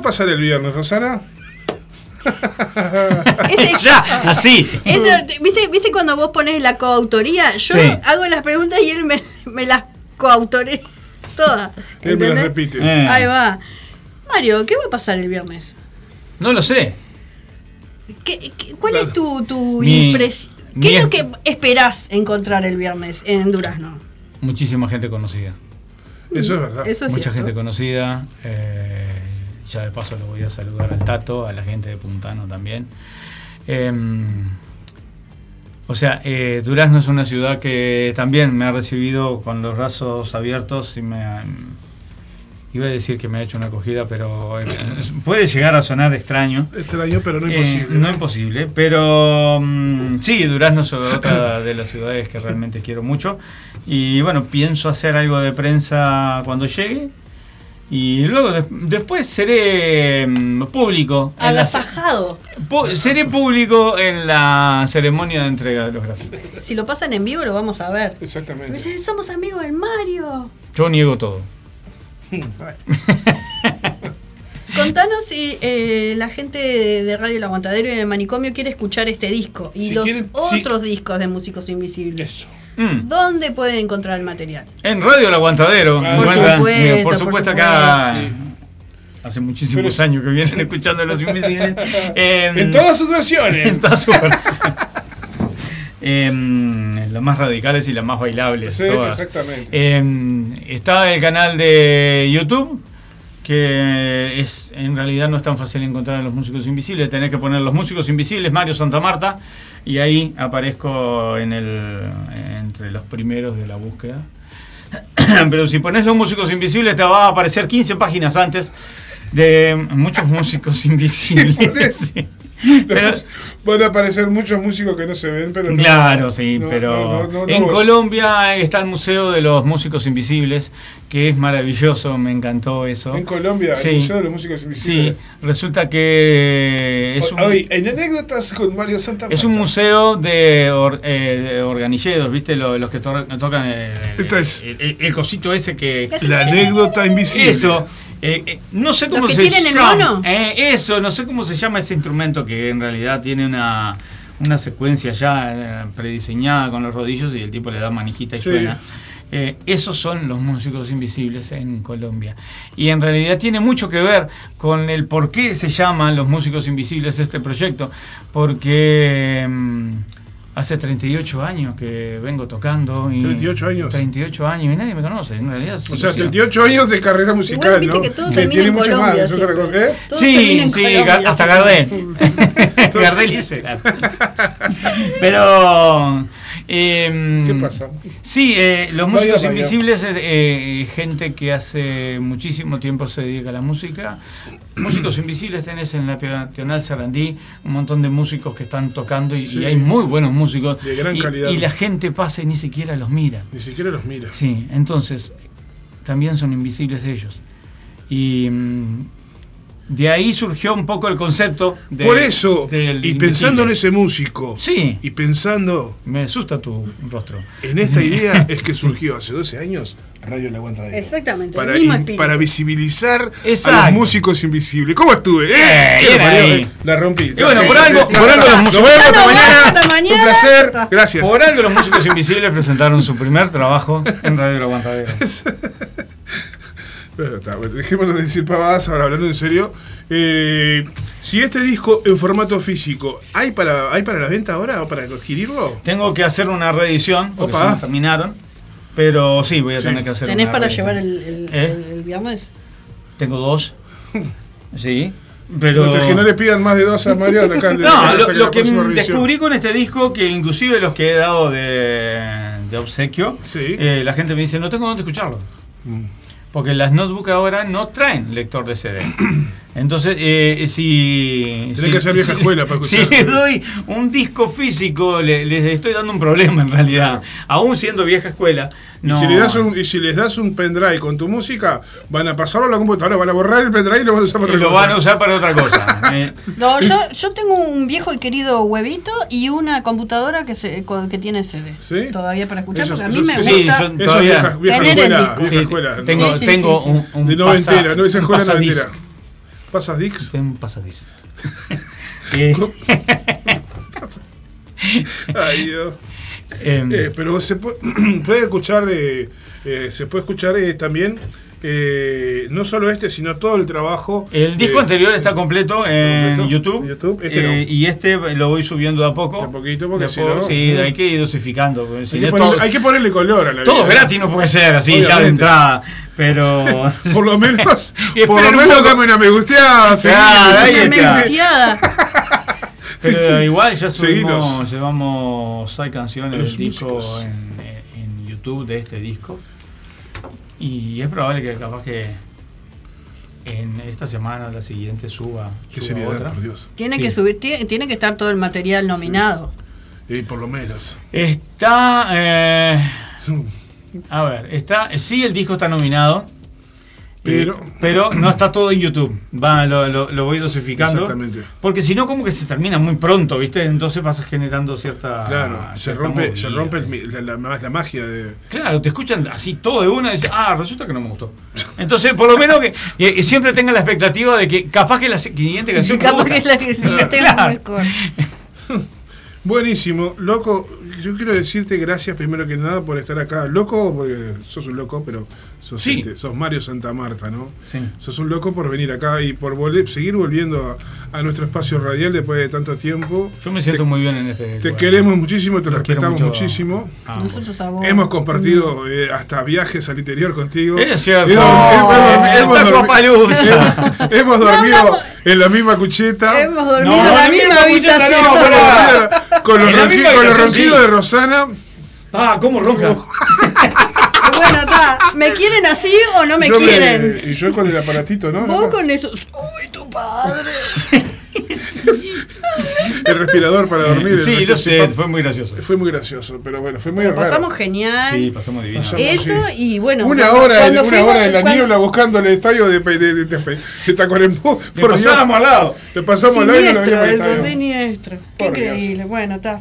Speaker 2: A pasar el viernes, Rosana? *laughs*
Speaker 3: Ese-
Speaker 4: ya, así.
Speaker 3: Eso, ¿viste, ¿Viste cuando vos pones la coautoría? Yo
Speaker 4: Sí.
Speaker 3: hago las preguntas y él me, me las coautoré todas.
Speaker 2: Él me lo
Speaker 3: ¿entendés?
Speaker 2: repite.
Speaker 4: Eh,
Speaker 3: Ahí va. Mario, ¿qué va a pasar el viernes?
Speaker 4: No lo sé.
Speaker 3: ¿Qué, qué- cuál es tu, tu
Speaker 4: Mi-
Speaker 3: impresión?
Speaker 4: mi
Speaker 3: ¿Qué es lo que esperás encontrar el viernes en Durazno?
Speaker 4: Muchísima gente conocida.
Speaker 2: Eso es verdad.
Speaker 3: Eso es
Speaker 4: Mucha
Speaker 3: cierto.
Speaker 4: gente conocida. eh, ya de paso lo voy a saludar al Tato, a la gente de Puntano también. Em, o sea, eh, Durazno es una ciudad que también me ha recibido con los brazos abiertos y me ha- iba a decir que me ha hecho una acogida, pero eh, puede llegar a sonar extraño.
Speaker 2: Extraño, pero no
Speaker 4: Eh,
Speaker 2: imposible.
Speaker 4: no imposible, pero mm, sí, Durazno es otra de las ciudades que realmente quiero mucho. Y bueno, pienso hacer algo de prensa cuando llegue. Y luego de- después seré mm, público.
Speaker 3: Agasajado.
Speaker 4: pu- seré público en la ceremonia de entrega de los grafitis.
Speaker 3: Si lo pasan en vivo lo vamos a ver.
Speaker 2: Exactamente.
Speaker 3: Me dicen, somos amigos del Mario.
Speaker 4: Yo niego todo. *laughs*
Speaker 3: Contanos si eh, la gente de, Radio El Aguantadero y de Manicomio quiere escuchar este disco y
Speaker 2: Si
Speaker 3: los
Speaker 2: quieren-
Speaker 3: otros discos de Músicos Invisibles.
Speaker 2: Eso.
Speaker 4: Mm.
Speaker 3: ¿Dónde pueden encontrar el material?
Speaker 4: En Radio El Aguantadero.
Speaker 2: Ah, por
Speaker 3: supuesto,
Speaker 4: eh, por
Speaker 3: por
Speaker 4: supuesto
Speaker 3: supuesto.
Speaker 4: acá.
Speaker 2: Sí.
Speaker 4: Hace muchísimos
Speaker 2: Pero-
Speaker 4: años que vienen *laughs* escuchando Los Invisibles. Em,
Speaker 2: En todas sus versiones.
Speaker 4: en todas sus versiones. Em, las más radicales y las más bailables.
Speaker 2: Sí,
Speaker 4: todas.
Speaker 2: exactamente.
Speaker 4: Em, está el canal de YouTube, que es en realidad no es tan fácil encontrar a los músicos invisibles. Tenés que poner los músicos invisibles, Mario Santa Marta, y ahí aparezco en el, entre los primeros de la búsqueda. *coughs* Pero si pones los músicos invisibles, te va a aparecer 15 páginas antes de muchos músicos *laughs* invisibles. *laughs* Sí. Pero,
Speaker 2: Van a aparecer muchos músicos que no se ven, pero. no-
Speaker 4: Claro, sí,
Speaker 2: no-
Speaker 4: pero
Speaker 2: no- no- no
Speaker 4: en
Speaker 2: vos.
Speaker 4: Colombia está el Museo de los Músicos Invisibles, que es maravilloso, me encantó eso.
Speaker 2: En Colombia,
Speaker 4: Sí.
Speaker 2: el Museo de los Músicos
Speaker 4: Sí,
Speaker 2: Invisibles.
Speaker 4: resulta que es un,
Speaker 2: Hoy, en anécdotas con Mario Santa
Speaker 4: es un museo de, or- eh, de organilleros, ¿viste? Lo- Los, que to- tocan el, el-
Speaker 2: Esta es-
Speaker 4: el- el- el cosito ese que...
Speaker 2: La anécdota invisible.
Speaker 4: Eso. Eh, eh, no sé cómo
Speaker 3: que
Speaker 4: se
Speaker 3: tienen el
Speaker 4: llama.
Speaker 3: mono?
Speaker 4: Eh, eso, no sé cómo se llama ese instrumento que en realidad tiene una, una secuencia ya prediseñada con los rodillos y el tipo le da manijita y
Speaker 2: Sí.
Speaker 4: suena. Eh, esos son los músicos invisibles en Colombia. Y en realidad tiene mucho que ver con el por qué se llaman los músicos invisibles este proyecto. Porque mm, hace 38 años que vengo tocando. Y
Speaker 2: 38 años.
Speaker 4: 38 años y nadie me conoce. En realidad,
Speaker 2: O
Speaker 4: sí,
Speaker 2: sea,
Speaker 4: sí.
Speaker 2: 38 años de carrera musical,
Speaker 3: viste
Speaker 2: ¿no?
Speaker 3: que todo termina
Speaker 2: tiene
Speaker 3: en
Speaker 2: mucho
Speaker 3: Colombia
Speaker 2: más, ¿eh?
Speaker 4: Sí, sí,
Speaker 3: Colombia,
Speaker 4: hasta. Gardel. *laughs* Gardel y. Pero. Em,
Speaker 2: ¿Qué pasa?
Speaker 4: Sí, eh, los músicos
Speaker 2: vaya.
Speaker 4: invisibles es eh, gente que hace muchísimo tiempo se dedica a la música. *clears throat* Músicos invisibles tenés en la peatonal Sarandí un montón de músicos que están tocando y,
Speaker 2: Sí.
Speaker 4: y hay muy buenos músicos.
Speaker 2: De gran
Speaker 4: y,
Speaker 2: calidad.
Speaker 4: y la gente pasa y ni siquiera los mira.
Speaker 2: Ni siquiera los mira.
Speaker 4: Sí, entonces también son invisibles ellos. Y mm, de ahí surgió un poco el concepto de,
Speaker 2: Por eso,
Speaker 4: del
Speaker 2: y pensando en ese músico,
Speaker 4: Sí,
Speaker 2: y pensando
Speaker 4: me asusta tu rostro.
Speaker 2: en esta idea, *laughs* es que surgió hace 12 años Radio La Aguantadero.
Speaker 3: Exactamente,
Speaker 2: Para,
Speaker 3: el mismo
Speaker 2: in-
Speaker 3: espíritu.
Speaker 2: para visibilizar a los músicos invisibles. ¿Cómo estuve?
Speaker 4: Eh,
Speaker 2: ¿Eh? La rompí.
Speaker 4: Y bueno, por algo-
Speaker 2: sí.
Speaker 4: por algo los
Speaker 2: Nos
Speaker 4: músicos-
Speaker 2: vemos hasta
Speaker 3: Nos
Speaker 2: mañana.
Speaker 3: vemos hasta mañana.
Speaker 2: Un placer. Gracias.
Speaker 4: Por algo los músicos invisibles presentaron su primer trabajo en Radio El Aguantadero. *laughs*
Speaker 2: Está, dejémonos de decir pavadas, ahora hablando en serio. Eh, si este disco en formato físico, ¿hay para, ¿hay para la venta ahora o para adquirirlo?
Speaker 4: Tengo que hacer una reedición porque
Speaker 2: Opa.
Speaker 4: se me terminaron. Pero sí, voy a
Speaker 2: Sí.
Speaker 4: tener que hacer
Speaker 3: ¿Tenés
Speaker 4: una
Speaker 3: para
Speaker 4: reedición.
Speaker 3: llevar el, el,
Speaker 4: ¿Eh?
Speaker 3: el- el viernes?
Speaker 4: Tengo dos. *laughs* Sí. Pero.
Speaker 2: Que no le pidan más de dos a Mario, acá- *laughs*
Speaker 4: No, lo,
Speaker 2: que
Speaker 4: lo descubrí con este disco, que inclusive los que he dado de, de obsequio,
Speaker 2: Sí.
Speaker 4: eh, la gente me dice, no tengo dónde escucharlo. Porque las notebooks ahora no traen lector de CD. *clears throat* Entonces, eh, si...
Speaker 2: Tenés
Speaker 4: si-
Speaker 2: que ser vieja
Speaker 4: si-
Speaker 2: escuela para *laughs*
Speaker 4: Si
Speaker 2: escuchar.
Speaker 4: les doy un disco físico, le- les estoy dando un problema en realidad. Aún siendo vieja escuela, no...
Speaker 2: Y, si le das un, y si les das un pendrive con tu música, van a pasarlo a la computadora, van a borrar el pendrive y lo van a usar para
Speaker 4: y
Speaker 2: otra
Speaker 4: lo
Speaker 2: cosa.
Speaker 4: van a usar para otra cosa. *laughs* eh.
Speaker 3: No, yo, yo tengo un viejo y querido huevito y una computadora que se con- que tiene CD.
Speaker 2: ¿Sí?
Speaker 3: Todavía para escuchar,
Speaker 2: Eso-
Speaker 3: porque a mí me
Speaker 2: sí,
Speaker 3: gusta.
Speaker 4: yo- Todavía.
Speaker 2: vieja, vieja escuela. Vieja
Speaker 4: Sí,
Speaker 2: escuela.
Speaker 4: tengo
Speaker 3: Sí, sí,
Speaker 4: tengo
Speaker 3: sí, sí.
Speaker 4: un, un
Speaker 2: De noventera, no, esa escuela noventera. ¿Pasas Dix?
Speaker 4: Tengo un pasadizo. *laughs* Eh, *laughs*
Speaker 2: Ay, Dios.
Speaker 4: em,
Speaker 2: Eh, pero se puede, *clears throat* puede escuchar, eh, eh, se puede escuchar eh, también, eh, no solo este, sino todo el trabajo.
Speaker 4: el disco
Speaker 2: eh,
Speaker 4: anterior está completo en
Speaker 2: completo
Speaker 4: YouTube.
Speaker 2: este
Speaker 4: eh,
Speaker 2: no.
Speaker 4: Y este lo voy subiendo de a poco.
Speaker 2: De a poquito, porque
Speaker 4: De a
Speaker 2: si
Speaker 4: poco,
Speaker 2: no-
Speaker 4: sí, hay que ir dosificando. si
Speaker 2: hay, que ponerle,
Speaker 4: todo,
Speaker 2: hay que ponerle color a la
Speaker 4: todo
Speaker 2: vida.
Speaker 4: gratis no puede ser así, ya de entrada. Pero.
Speaker 2: Por lo menos, *laughs* por lo menos dame una me gusteada.
Speaker 3: Una. *laughs*
Speaker 4: Pero
Speaker 2: Sí, sí.
Speaker 4: igual ya
Speaker 2: Seguinos.
Speaker 4: subimos, llevamos seis canciones
Speaker 2: Los
Speaker 4: del disco en YouTube de este disco. Y es probable que capaz que en esta semana o la siguiente suba,
Speaker 2: Qué
Speaker 4: suba
Speaker 2: seriedad,
Speaker 4: otra.
Speaker 2: por Dios.
Speaker 3: Tiene
Speaker 4: Sí.
Speaker 3: que subir, tiene, tiene que estar todo el material nominado.
Speaker 2: Y por lo menos.
Speaker 4: Está. eh, *laughs* a ver, está. Sí, el disco está nominado.
Speaker 2: Pero-
Speaker 4: eh, pero no está todo en YouTube. Va, lo, lo- lo voy dosificando.
Speaker 2: Exactamente.
Speaker 4: Porque si no, como que se termina muy pronto, ¿viste? Entonces vas generando cierta.
Speaker 2: Claro, se
Speaker 4: cierta
Speaker 2: rompe, se rompe el la, la- la magia de.
Speaker 4: Claro, te escuchan así todo de una y dices, ah, resulta que no me gustó. Entonces, por lo menos que, que- que siempre tenga la expectativa de que capaz que la siguiente canción
Speaker 3: Capaz que es la que siguiente
Speaker 4: Claro.
Speaker 3: mejor. *laughs*
Speaker 2: Buenísimo, loco. Yo quiero decirte gracias primero que nada por estar acá. Loco, porque sos un loco, pero sos,
Speaker 4: Sí.
Speaker 2: este, sos Mario Santa Marta, ¿no?
Speaker 4: Sí.
Speaker 2: Sos un loco por venir acá y por volver, seguir volviendo a, a nuestro espacio radial después de tanto tiempo.
Speaker 4: Yo me siento
Speaker 2: Te-
Speaker 4: muy bien en este
Speaker 2: Te
Speaker 4: lugar.
Speaker 2: queremos muchísimo, te
Speaker 4: Los
Speaker 2: respetamos
Speaker 4: mucho
Speaker 2: muchísimo.
Speaker 4: a.
Speaker 3: Nosotros a vos.
Speaker 2: Hemos compartido eh, hasta viajes al interior contigo.
Speaker 4: Es cierto.
Speaker 2: Hemos, *laughs* dormido en la misma cucheta.
Speaker 3: Hemos dormido
Speaker 4: No,
Speaker 3: en la misma habitación.
Speaker 4: no.
Speaker 2: Con los, ronqui-
Speaker 4: misma
Speaker 2: con los
Speaker 4: habitación,
Speaker 2: ronquidos
Speaker 4: sí.
Speaker 2: de Rosana.
Speaker 4: Ah, ¿cómo ronca? *laughs*
Speaker 3: Bueno, está. ¿Me quieren así o no me
Speaker 2: Yo
Speaker 3: quieren?
Speaker 2: y yo con el aparatito, ¿no?
Speaker 3: Vos con eso. Uy, tu padre. *laughs* *laughs*
Speaker 2: El respirador para dormir. el
Speaker 4: Sí, lo sé, fue muy gracioso.
Speaker 2: Fue muy gracioso, pero bueno, fue muy raro.
Speaker 3: pasamos genial.
Speaker 4: Sí, pasamos divino.
Speaker 2: Pasamos.
Speaker 3: Eso
Speaker 2: sí.
Speaker 3: y bueno.
Speaker 2: Una
Speaker 3: cuando-
Speaker 2: hora, una
Speaker 3: fuimos-
Speaker 2: hora en la
Speaker 3: cuando-
Speaker 2: niebla buscando el estadio de, de, de, de, de- de Tacuarembó.
Speaker 4: Le pasábamos al lado.
Speaker 2: Le pasamos al lado y no lo
Speaker 3: Siniestro,
Speaker 2: habíamos
Speaker 3: eso, siniestro. Qué increíble. Bueno, está.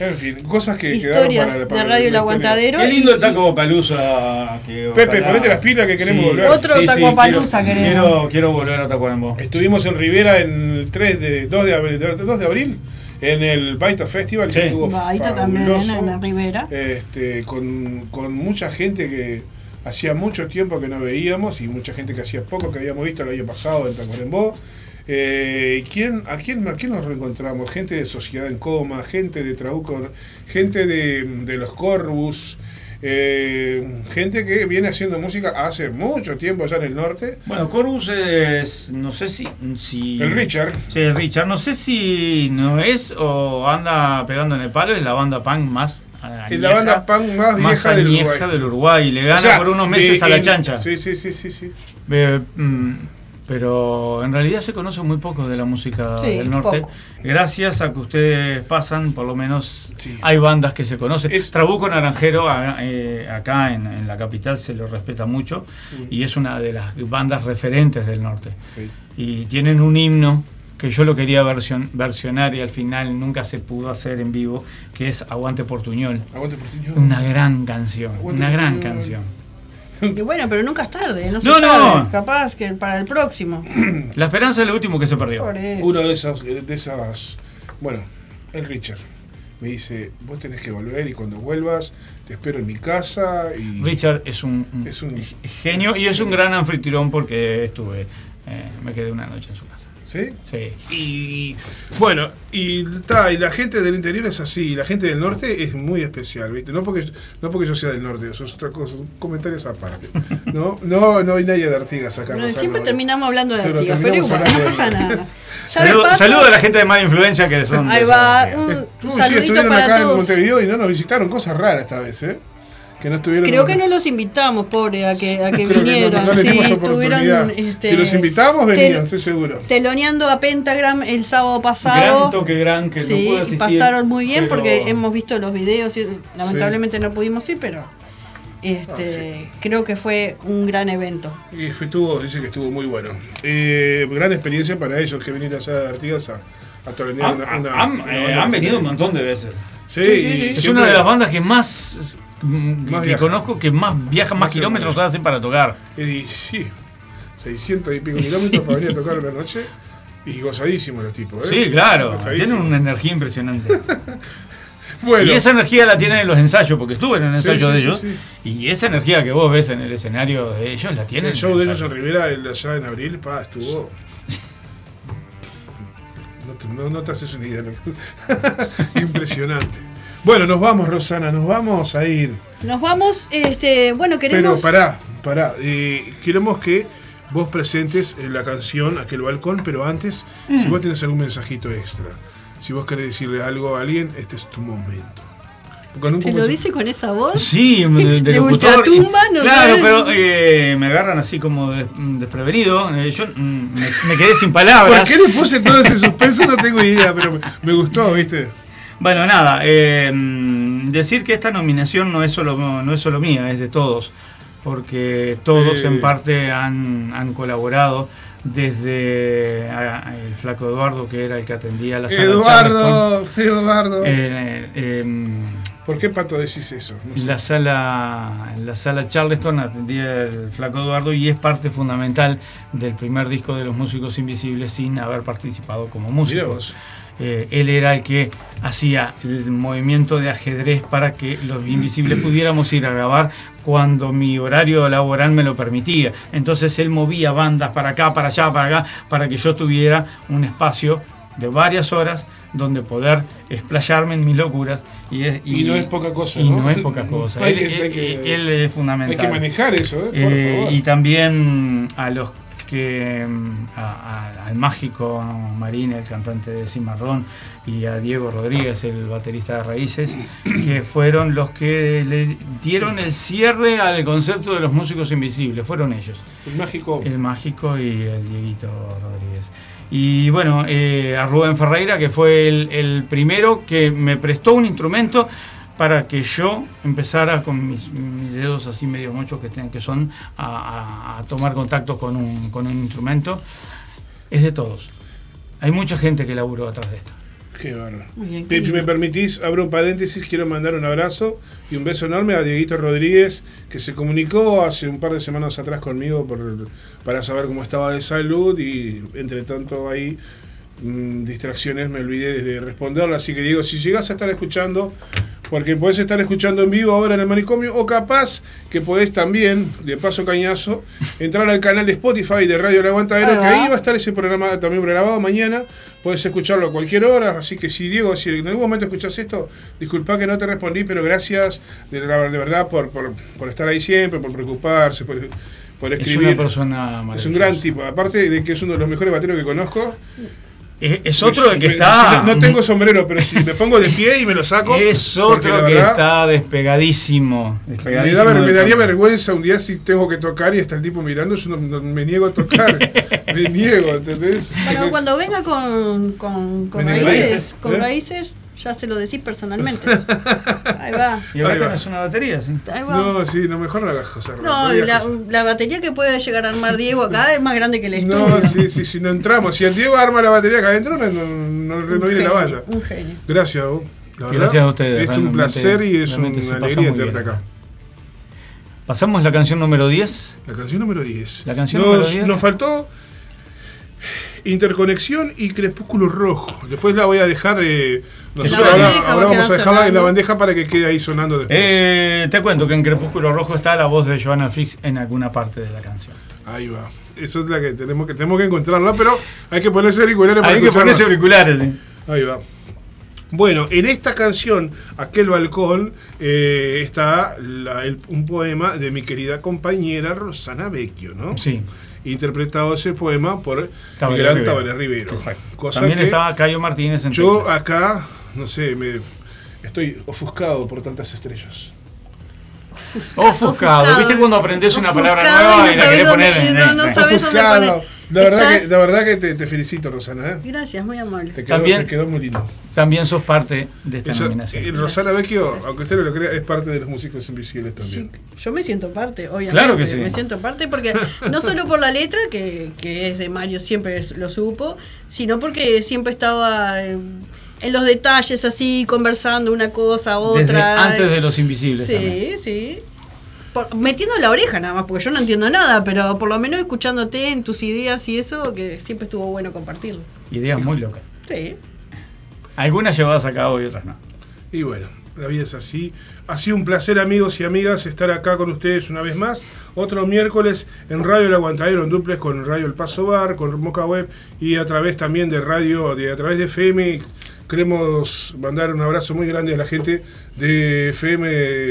Speaker 2: En fin, cosas que
Speaker 3: Historias
Speaker 2: quedaron para, para
Speaker 3: de Radio El. Aguantadero.
Speaker 4: Qué lindo
Speaker 3: y-
Speaker 4: el taco palusa. que
Speaker 2: Pepe,
Speaker 4: ojalá-
Speaker 2: ponete las pilas que queremos volver.
Speaker 3: Otro Tacuapalooza
Speaker 4: quiero,
Speaker 3: queremos.
Speaker 4: quiero, quiero volver a Tacuarembó.
Speaker 2: Estuvimos en Rivera en el 3 de 2 de abril, 2 de abril en el Baito Festival, que
Speaker 4: Sí.
Speaker 2: estuvo
Speaker 3: Baito también
Speaker 2: fabuloso.
Speaker 3: en la Ribera.
Speaker 2: este, con, con mucha gente que hacía mucho tiempo que no veíamos y mucha gente que hacía poco que habíamos visto el año pasado en Tacuarembó. Eh, ¿quién, a, quién, ¿A quién nos reencontramos? Gente de Sociedad en Coma, gente de Trabuco, gente de, de los Corvus, eh, gente que viene haciendo música hace mucho tiempo allá en el norte.
Speaker 4: Bueno, Corvus es. No sé si. si
Speaker 2: El Richard.
Speaker 4: Sí, el Richard. No sé si no es o anda pegando en el palo. Es la banda punk más.
Speaker 2: Es la banda punk más vieja del Uruguay.
Speaker 4: del Uruguay. Le gana
Speaker 2: O sea,
Speaker 4: por unos meses
Speaker 2: de-
Speaker 4: a la
Speaker 2: en-
Speaker 4: chancha.
Speaker 2: Sí, sí, sí, sí, sí.
Speaker 4: Eh, mm, pero en realidad se conoce muy poco de la música
Speaker 3: Sí,
Speaker 4: del norte.
Speaker 3: poco.
Speaker 4: Gracias a que ustedes pasan, por lo menos
Speaker 2: Sí.
Speaker 4: hay bandas que se conocen.
Speaker 2: Es-
Speaker 4: Trabuco Naranjero, a- eh, acá en, en la capital, se lo respeta mucho y es una de las bandas referentes del norte.
Speaker 2: Sí.
Speaker 4: Y tienen un himno que yo lo quería version- versionar y al final nunca se pudo hacer en vivo, que es Aguante Portuñol.
Speaker 2: Aguante.
Speaker 4: Una gran canción,
Speaker 2: Aguante
Speaker 4: una gran
Speaker 2: Portuñol.
Speaker 4: canción. *laughs*
Speaker 3: Y bueno, pero nunca es tarde. No, se
Speaker 4: No, no.
Speaker 3: sabe. Capaz que para el próximo. *clears throat*
Speaker 4: La esperanza es lo último que se perdió.
Speaker 3: Por eso.
Speaker 2: Uno de esas, de esas, bueno, el Richard me dice, vos tenés que volver y cuando vuelvas te espero en mi casa y
Speaker 4: Richard es un,
Speaker 2: Es un-
Speaker 4: genio y es un gran anfitrión porque estuve, eh, me quedé una noche en su casa.
Speaker 2: ¿Sí?
Speaker 4: Sí.
Speaker 2: Y bueno, y, ta, y la gente del interior es así, y la gente del norte es muy especial, ¿viste? No porque, no porque yo sea del norte, eso es otra cosa, son comentarios aparte. *laughs* No, no, no hay nadie de Artigas acá.
Speaker 3: No, siempre terminamos hablando de Artigas, pero igual, no pasa nada.
Speaker 4: Saludo,
Speaker 3: paso,
Speaker 4: saludo a la gente de mala influencia que son. de
Speaker 3: Ahí va, un, un
Speaker 2: sí, estuvieron
Speaker 3: para
Speaker 2: acá en. Montevideo y no nos visitaron, cosas raras esta vez, ¿eh? Que no estuvieron
Speaker 3: Creo que no los invitamos, pobre, a que, a que
Speaker 2: no- no
Speaker 3: sí, estuvieron este,
Speaker 2: si los invitamos, venían, estoy seguro.
Speaker 3: teloneando a Pentagram el sábado
Speaker 4: Gran
Speaker 3: pasado.
Speaker 4: toque gran que no
Speaker 3: sí,
Speaker 4: asistir.
Speaker 3: pasaron muy bien
Speaker 4: pero-
Speaker 3: porque hemos visto los videos y lamentablemente no pudimos ir, pero este,
Speaker 2: Ah,
Speaker 3: creo que fue un gran evento.
Speaker 2: Y fue- estuvo, dice que estuvo muy bueno. Eh, gran experiencia para ellos que vinieron allá de Artigas a, a tolerar
Speaker 4: Han,
Speaker 2: una, una-
Speaker 4: han-
Speaker 2: una
Speaker 4: eh, han venido un montón de veces.
Speaker 2: Sí,
Speaker 3: Sí, sí,
Speaker 2: y
Speaker 3: sí.
Speaker 4: Es
Speaker 2: siempre-
Speaker 4: una de las bandas que más, mm, que
Speaker 2: viaja.
Speaker 4: conozco que más viajan, más
Speaker 2: Más
Speaker 4: kilómetros hacen para tocar.
Speaker 2: Y sí, 600 y pico *laughs* kilómetros para venir a tocar una noche. Y gozadísimo los tipos, ¿eh?
Speaker 4: Sí, claro. Tienen una energía impresionante. *laughs*
Speaker 2: Bueno,
Speaker 4: Y esa energía la tienen en los ensayos, porque estuve en el
Speaker 2: Sí,
Speaker 4: ensayo
Speaker 2: sí,
Speaker 4: de
Speaker 2: sí,
Speaker 4: ellos.
Speaker 2: sí.
Speaker 4: Y esa energía que vos ves en el escenario de ellos la tienen.
Speaker 2: el show de
Speaker 4: el
Speaker 2: ellos en. Rivera, el allá en abril, pa, estuvo. *laughs* No te, no- no te haces una idea. Impresionante. Bueno, nos vamos, Rosana, nos vamos a ir.
Speaker 3: Nos vamos, este, bueno,
Speaker 2: Pero
Speaker 3: queremos.
Speaker 2: pará, pará. eh, queremos que vos presentes eh, la canción Aquel Balcón, pero antes, si vos tenés algún mensajito extra, si vos querés decirle algo a alguien, este es tu momento.
Speaker 3: ¿Te lo dice con esa voz?
Speaker 4: Sí, *laughs* de,
Speaker 3: De
Speaker 4: locutor.
Speaker 3: ultratumba, ¿no
Speaker 4: Claro,
Speaker 3: sabes?
Speaker 4: pero eh, me agarran así como des- desprevenido. Eh, yo mm, me, me quedé sin palabras.
Speaker 2: ¿Por qué le puse todo ese suspenso? No tengo idea, pero me, me gustó, ¿viste?
Speaker 4: Bueno, nada, eh, decir que esta nominación no es solo, no es solo mía, es de todos, porque todos
Speaker 2: Eh.
Speaker 4: en parte han, han colaborado desde ah, el flaco Eduardo, que era el que atendía la sala
Speaker 2: Eduardo, Eduardo.
Speaker 4: Charleston, eh, eh,
Speaker 2: ¿Por qué Pato decís eso? No sé.
Speaker 4: la sala, la sala Charleston atendía el flaco Eduardo y es parte fundamental del primer disco de los músicos invisibles sin haber participado como
Speaker 2: Mirá
Speaker 4: músico.
Speaker 2: vos.
Speaker 4: Eh, él era el que hacía el movimiento de ajedrez para que los invisibles *clears throat* pudiéramos ir a grabar cuando mi horario laboral me lo permitía. Entonces él movía bandas para acá, para allá, para acá, para que yo tuviera un espacio de varias horas donde poder explayarme en mis locuras. Y, es-
Speaker 2: Y no es poca cosa,
Speaker 4: Y
Speaker 2: ¿no?
Speaker 4: no, es poca cosa.
Speaker 2: Hay
Speaker 4: él,
Speaker 2: que- hay
Speaker 4: él-
Speaker 2: que-
Speaker 4: él es fundamental.
Speaker 2: Hay que manejar eso, ¿eh? Por
Speaker 4: Eh,
Speaker 2: favor.
Speaker 4: y también a los que mm, a- a- al mágico Marín, el cantante de Cimarrón, y a Diego Rodríguez, el baterista de Raíces, *clears throat* que fueron los que le dieron el cierre al concepto de los músicos invisibles, fueron ellos,
Speaker 2: El mágico.
Speaker 4: el mágico y el Dieguito Rodríguez. Y bueno, eh, a Rubén Ferreira, que fue el, el primero que me prestó un instrumento para que yo empezara con mis, mis dedos así medio mochos que, ten- que son a, a- a tomar contacto con un, con un instrumento. Es de todos. Hay mucha gente que laburó atrás de esto.
Speaker 2: Qué bárbaro.
Speaker 3: Muy bien, qué
Speaker 2: Si me permitís, abro un paréntesis, quiero mandar un abrazo y un beso enorme a Dieguito Rodríguez, que se comunicó hace un par de semanas atrás conmigo por, para saber cómo estaba de salud y entre tanto ahí mm, distracciones me olvidé de responderle, así que digo, si llegás a estar escuchando, porque podés estar escuchando en vivo ahora en el manicomio, o capaz que podés también, de paso cañazo, entrar al canal de Spotify de Radio El Aguantadero, que ahí va a estar ese programa también grabado mañana, podés escucharlo a cualquier hora, así que si Diego, si en algún momento escuchás esto, disculpa que no te respondí, pero gracias de, de verdad por, por, por estar ahí siempre, por preocuparse, por, por
Speaker 4: Es
Speaker 2: escribir.
Speaker 4: una persona
Speaker 2: Es un
Speaker 4: maravillosa.
Speaker 2: gran tipo, aparte de que es uno de los mejores bateros que conozco.
Speaker 4: Es, es otro de que
Speaker 2: Me-
Speaker 4: está.
Speaker 2: No, no *laughs* tengo sombrero, pero si me pongo de pie y me lo saco.
Speaker 4: Es otro que
Speaker 2: verdad,
Speaker 4: está despegadísimo.
Speaker 2: Me, da me daría vergüenza un día si tengo que tocar y está el tipo mirando, yo no, no- me niego a tocar. *laughs* me niego, ¿entendés?
Speaker 3: Bueno, cuando venga con, con, con
Speaker 2: ¿Viene
Speaker 3: raíces,
Speaker 2: raíces?
Speaker 3: con
Speaker 2: ¿Eh?
Speaker 3: raíces, ya se lo decís personalmente. *laughs* Ahí va.
Speaker 4: Y
Speaker 2: va.
Speaker 4: tenés una batería, sí.
Speaker 3: Ahí va.
Speaker 2: No, sí, no, mejor hagas cosas.
Speaker 3: No, la, la batería que puede llegar a armar Diego acá es más grande que el estudio.
Speaker 2: No, sí, sí, sí, no entramos. Si el Diego arma la batería acá adentro, no, no, no, viene la banda.
Speaker 3: Un genio.
Speaker 2: Gracias, vos. La verdad,
Speaker 4: Gracias a ustedes,
Speaker 2: Es un placer y es una alegría tenerte acá.
Speaker 4: Pasamos la canción número 10.
Speaker 2: La canción número 10.
Speaker 4: La canción
Speaker 2: nos,
Speaker 4: número 10.
Speaker 2: Nos faltó Interconexión y Crepúsculo Rojo. Después la voy a dejar. Eh, nosotros ahora,
Speaker 3: bandeja
Speaker 2: vamos a dejarla en la bandeja para que quede ahí sonando después.
Speaker 4: Eh, te cuento que en Crepúsculo Rojo está la voz de Joanna Fix en alguna parte de la canción.
Speaker 2: Ahí va. Eso es la que tenemos que tenemos que encontrarla, pero hay que ponerse auriculares para
Speaker 4: Hay que ponerse auriculares. sí.
Speaker 2: Ahí va. Bueno, en esta canción, Aquel Balcón, eh, está la- el- un poema de mi querida compañera Rosana Vecchio, ¿no?
Speaker 4: Sí.
Speaker 2: Interpretado ese poema por
Speaker 4: Tabaré
Speaker 2: el gran
Speaker 4: Rivero.
Speaker 2: Tabaré Rivero.
Speaker 4: Exacto.
Speaker 2: Cosa
Speaker 4: También
Speaker 2: que
Speaker 4: estaba Cayo Martínez en
Speaker 2: yo
Speaker 4: Texas.
Speaker 2: acá, no sé, me estoy ofuscado por tantas estrellas.
Speaker 4: Ofuscado. ¿Viste cuando aprendes una palabra nueva
Speaker 3: y
Speaker 4: la querés poner en
Speaker 3: no, no sabes dónde
Speaker 2: Ofuscado.
Speaker 3: poner.
Speaker 2: La verdad, que, la verdad que te, te felicito, Rosana. ¿eh?
Speaker 3: Gracias, muy amable.
Speaker 2: Te, quedó,
Speaker 4: También-
Speaker 2: te quedó muy lindo.
Speaker 4: También sos parte de esta nominación.
Speaker 2: eh, Rosana Vecchio, aunque usted no lo crea, es parte de los músicos invisibles también.
Speaker 3: Yo me siento parte, obviamente.
Speaker 4: Claro que sí.
Speaker 3: Me siento parte porque no *laughs* solo por la letra, que, que es de Mario, siempre lo supo, sino porque siempre estaba eh, en los detalles así, conversando una cosa,
Speaker 4: Desde
Speaker 3: otra.
Speaker 4: antes de Los Invisibles.
Speaker 3: Sí,
Speaker 4: también.
Speaker 3: sí. por- metiendo la oreja nada más, porque yo no entiendo nada, pero por lo menos escuchándote en tus ideas y eso, que siempre estuvo bueno compartirlo.
Speaker 4: Ideas muy locas.
Speaker 3: Sí.
Speaker 4: Algunas llevadas a cabo y otras no.
Speaker 2: Y bueno, la vida es así. Ha sido un placer, amigos y amigas, estar acá con ustedes una vez más. Otro miércoles en Radio El Aguantadero, en duplex con Radio El Paso Bar, con Moca Web y a través también de radio, de, a través de FM. Queremos mandar un abrazo muy grande a la gente de FM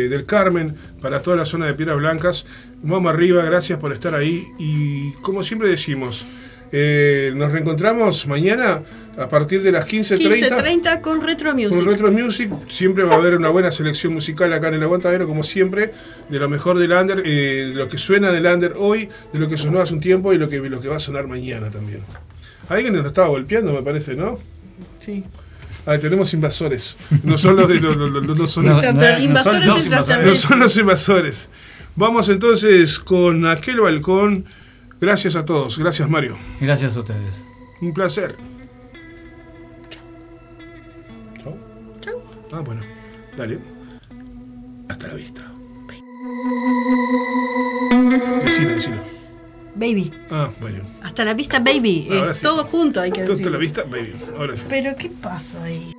Speaker 2: del Carmen, para toda la zona de Piedras Blancas. Vamos arriba, gracias por estar ahí. Y como siempre decimos, eh, nos reencontramos mañana a partir de las 15.30.
Speaker 3: 15.30 con Retro Music.
Speaker 2: Con Retro Music siempre va a haber una buena selección musical acá en el Aguantadero, como siempre, de lo mejor del under, eh, de lo que suena del under hoy, de lo que sonó hace un tiempo y lo que, lo que va a sonar mañana también. Alguien nos estaba golpeando, me parece, ¿no?
Speaker 3: Sí.
Speaker 2: Ah, tenemos invasores. No son los de los, los- los- no son
Speaker 4: No,
Speaker 2: los-
Speaker 3: invasores
Speaker 4: son los
Speaker 2: no
Speaker 3: extraterrestres.
Speaker 2: son los invasores. Vamos entonces con aquel balcón. Gracias a todos. Gracias, Mario.
Speaker 4: Gracias a ustedes.
Speaker 2: Un placer. Chau.
Speaker 3: Chau.
Speaker 2: Ah, bueno. Dale. Hasta la vista. Decilo, decilo.
Speaker 3: Baby.
Speaker 2: Ah, bueno.
Speaker 3: Hasta la vista, baby.
Speaker 2: Ahora
Speaker 3: es
Speaker 2: sí.
Speaker 3: todo junto, hay que
Speaker 2: Hasta
Speaker 3: decir.
Speaker 2: la vista, baby. Ahora sí.
Speaker 3: Pero, ¿qué pasa ahí?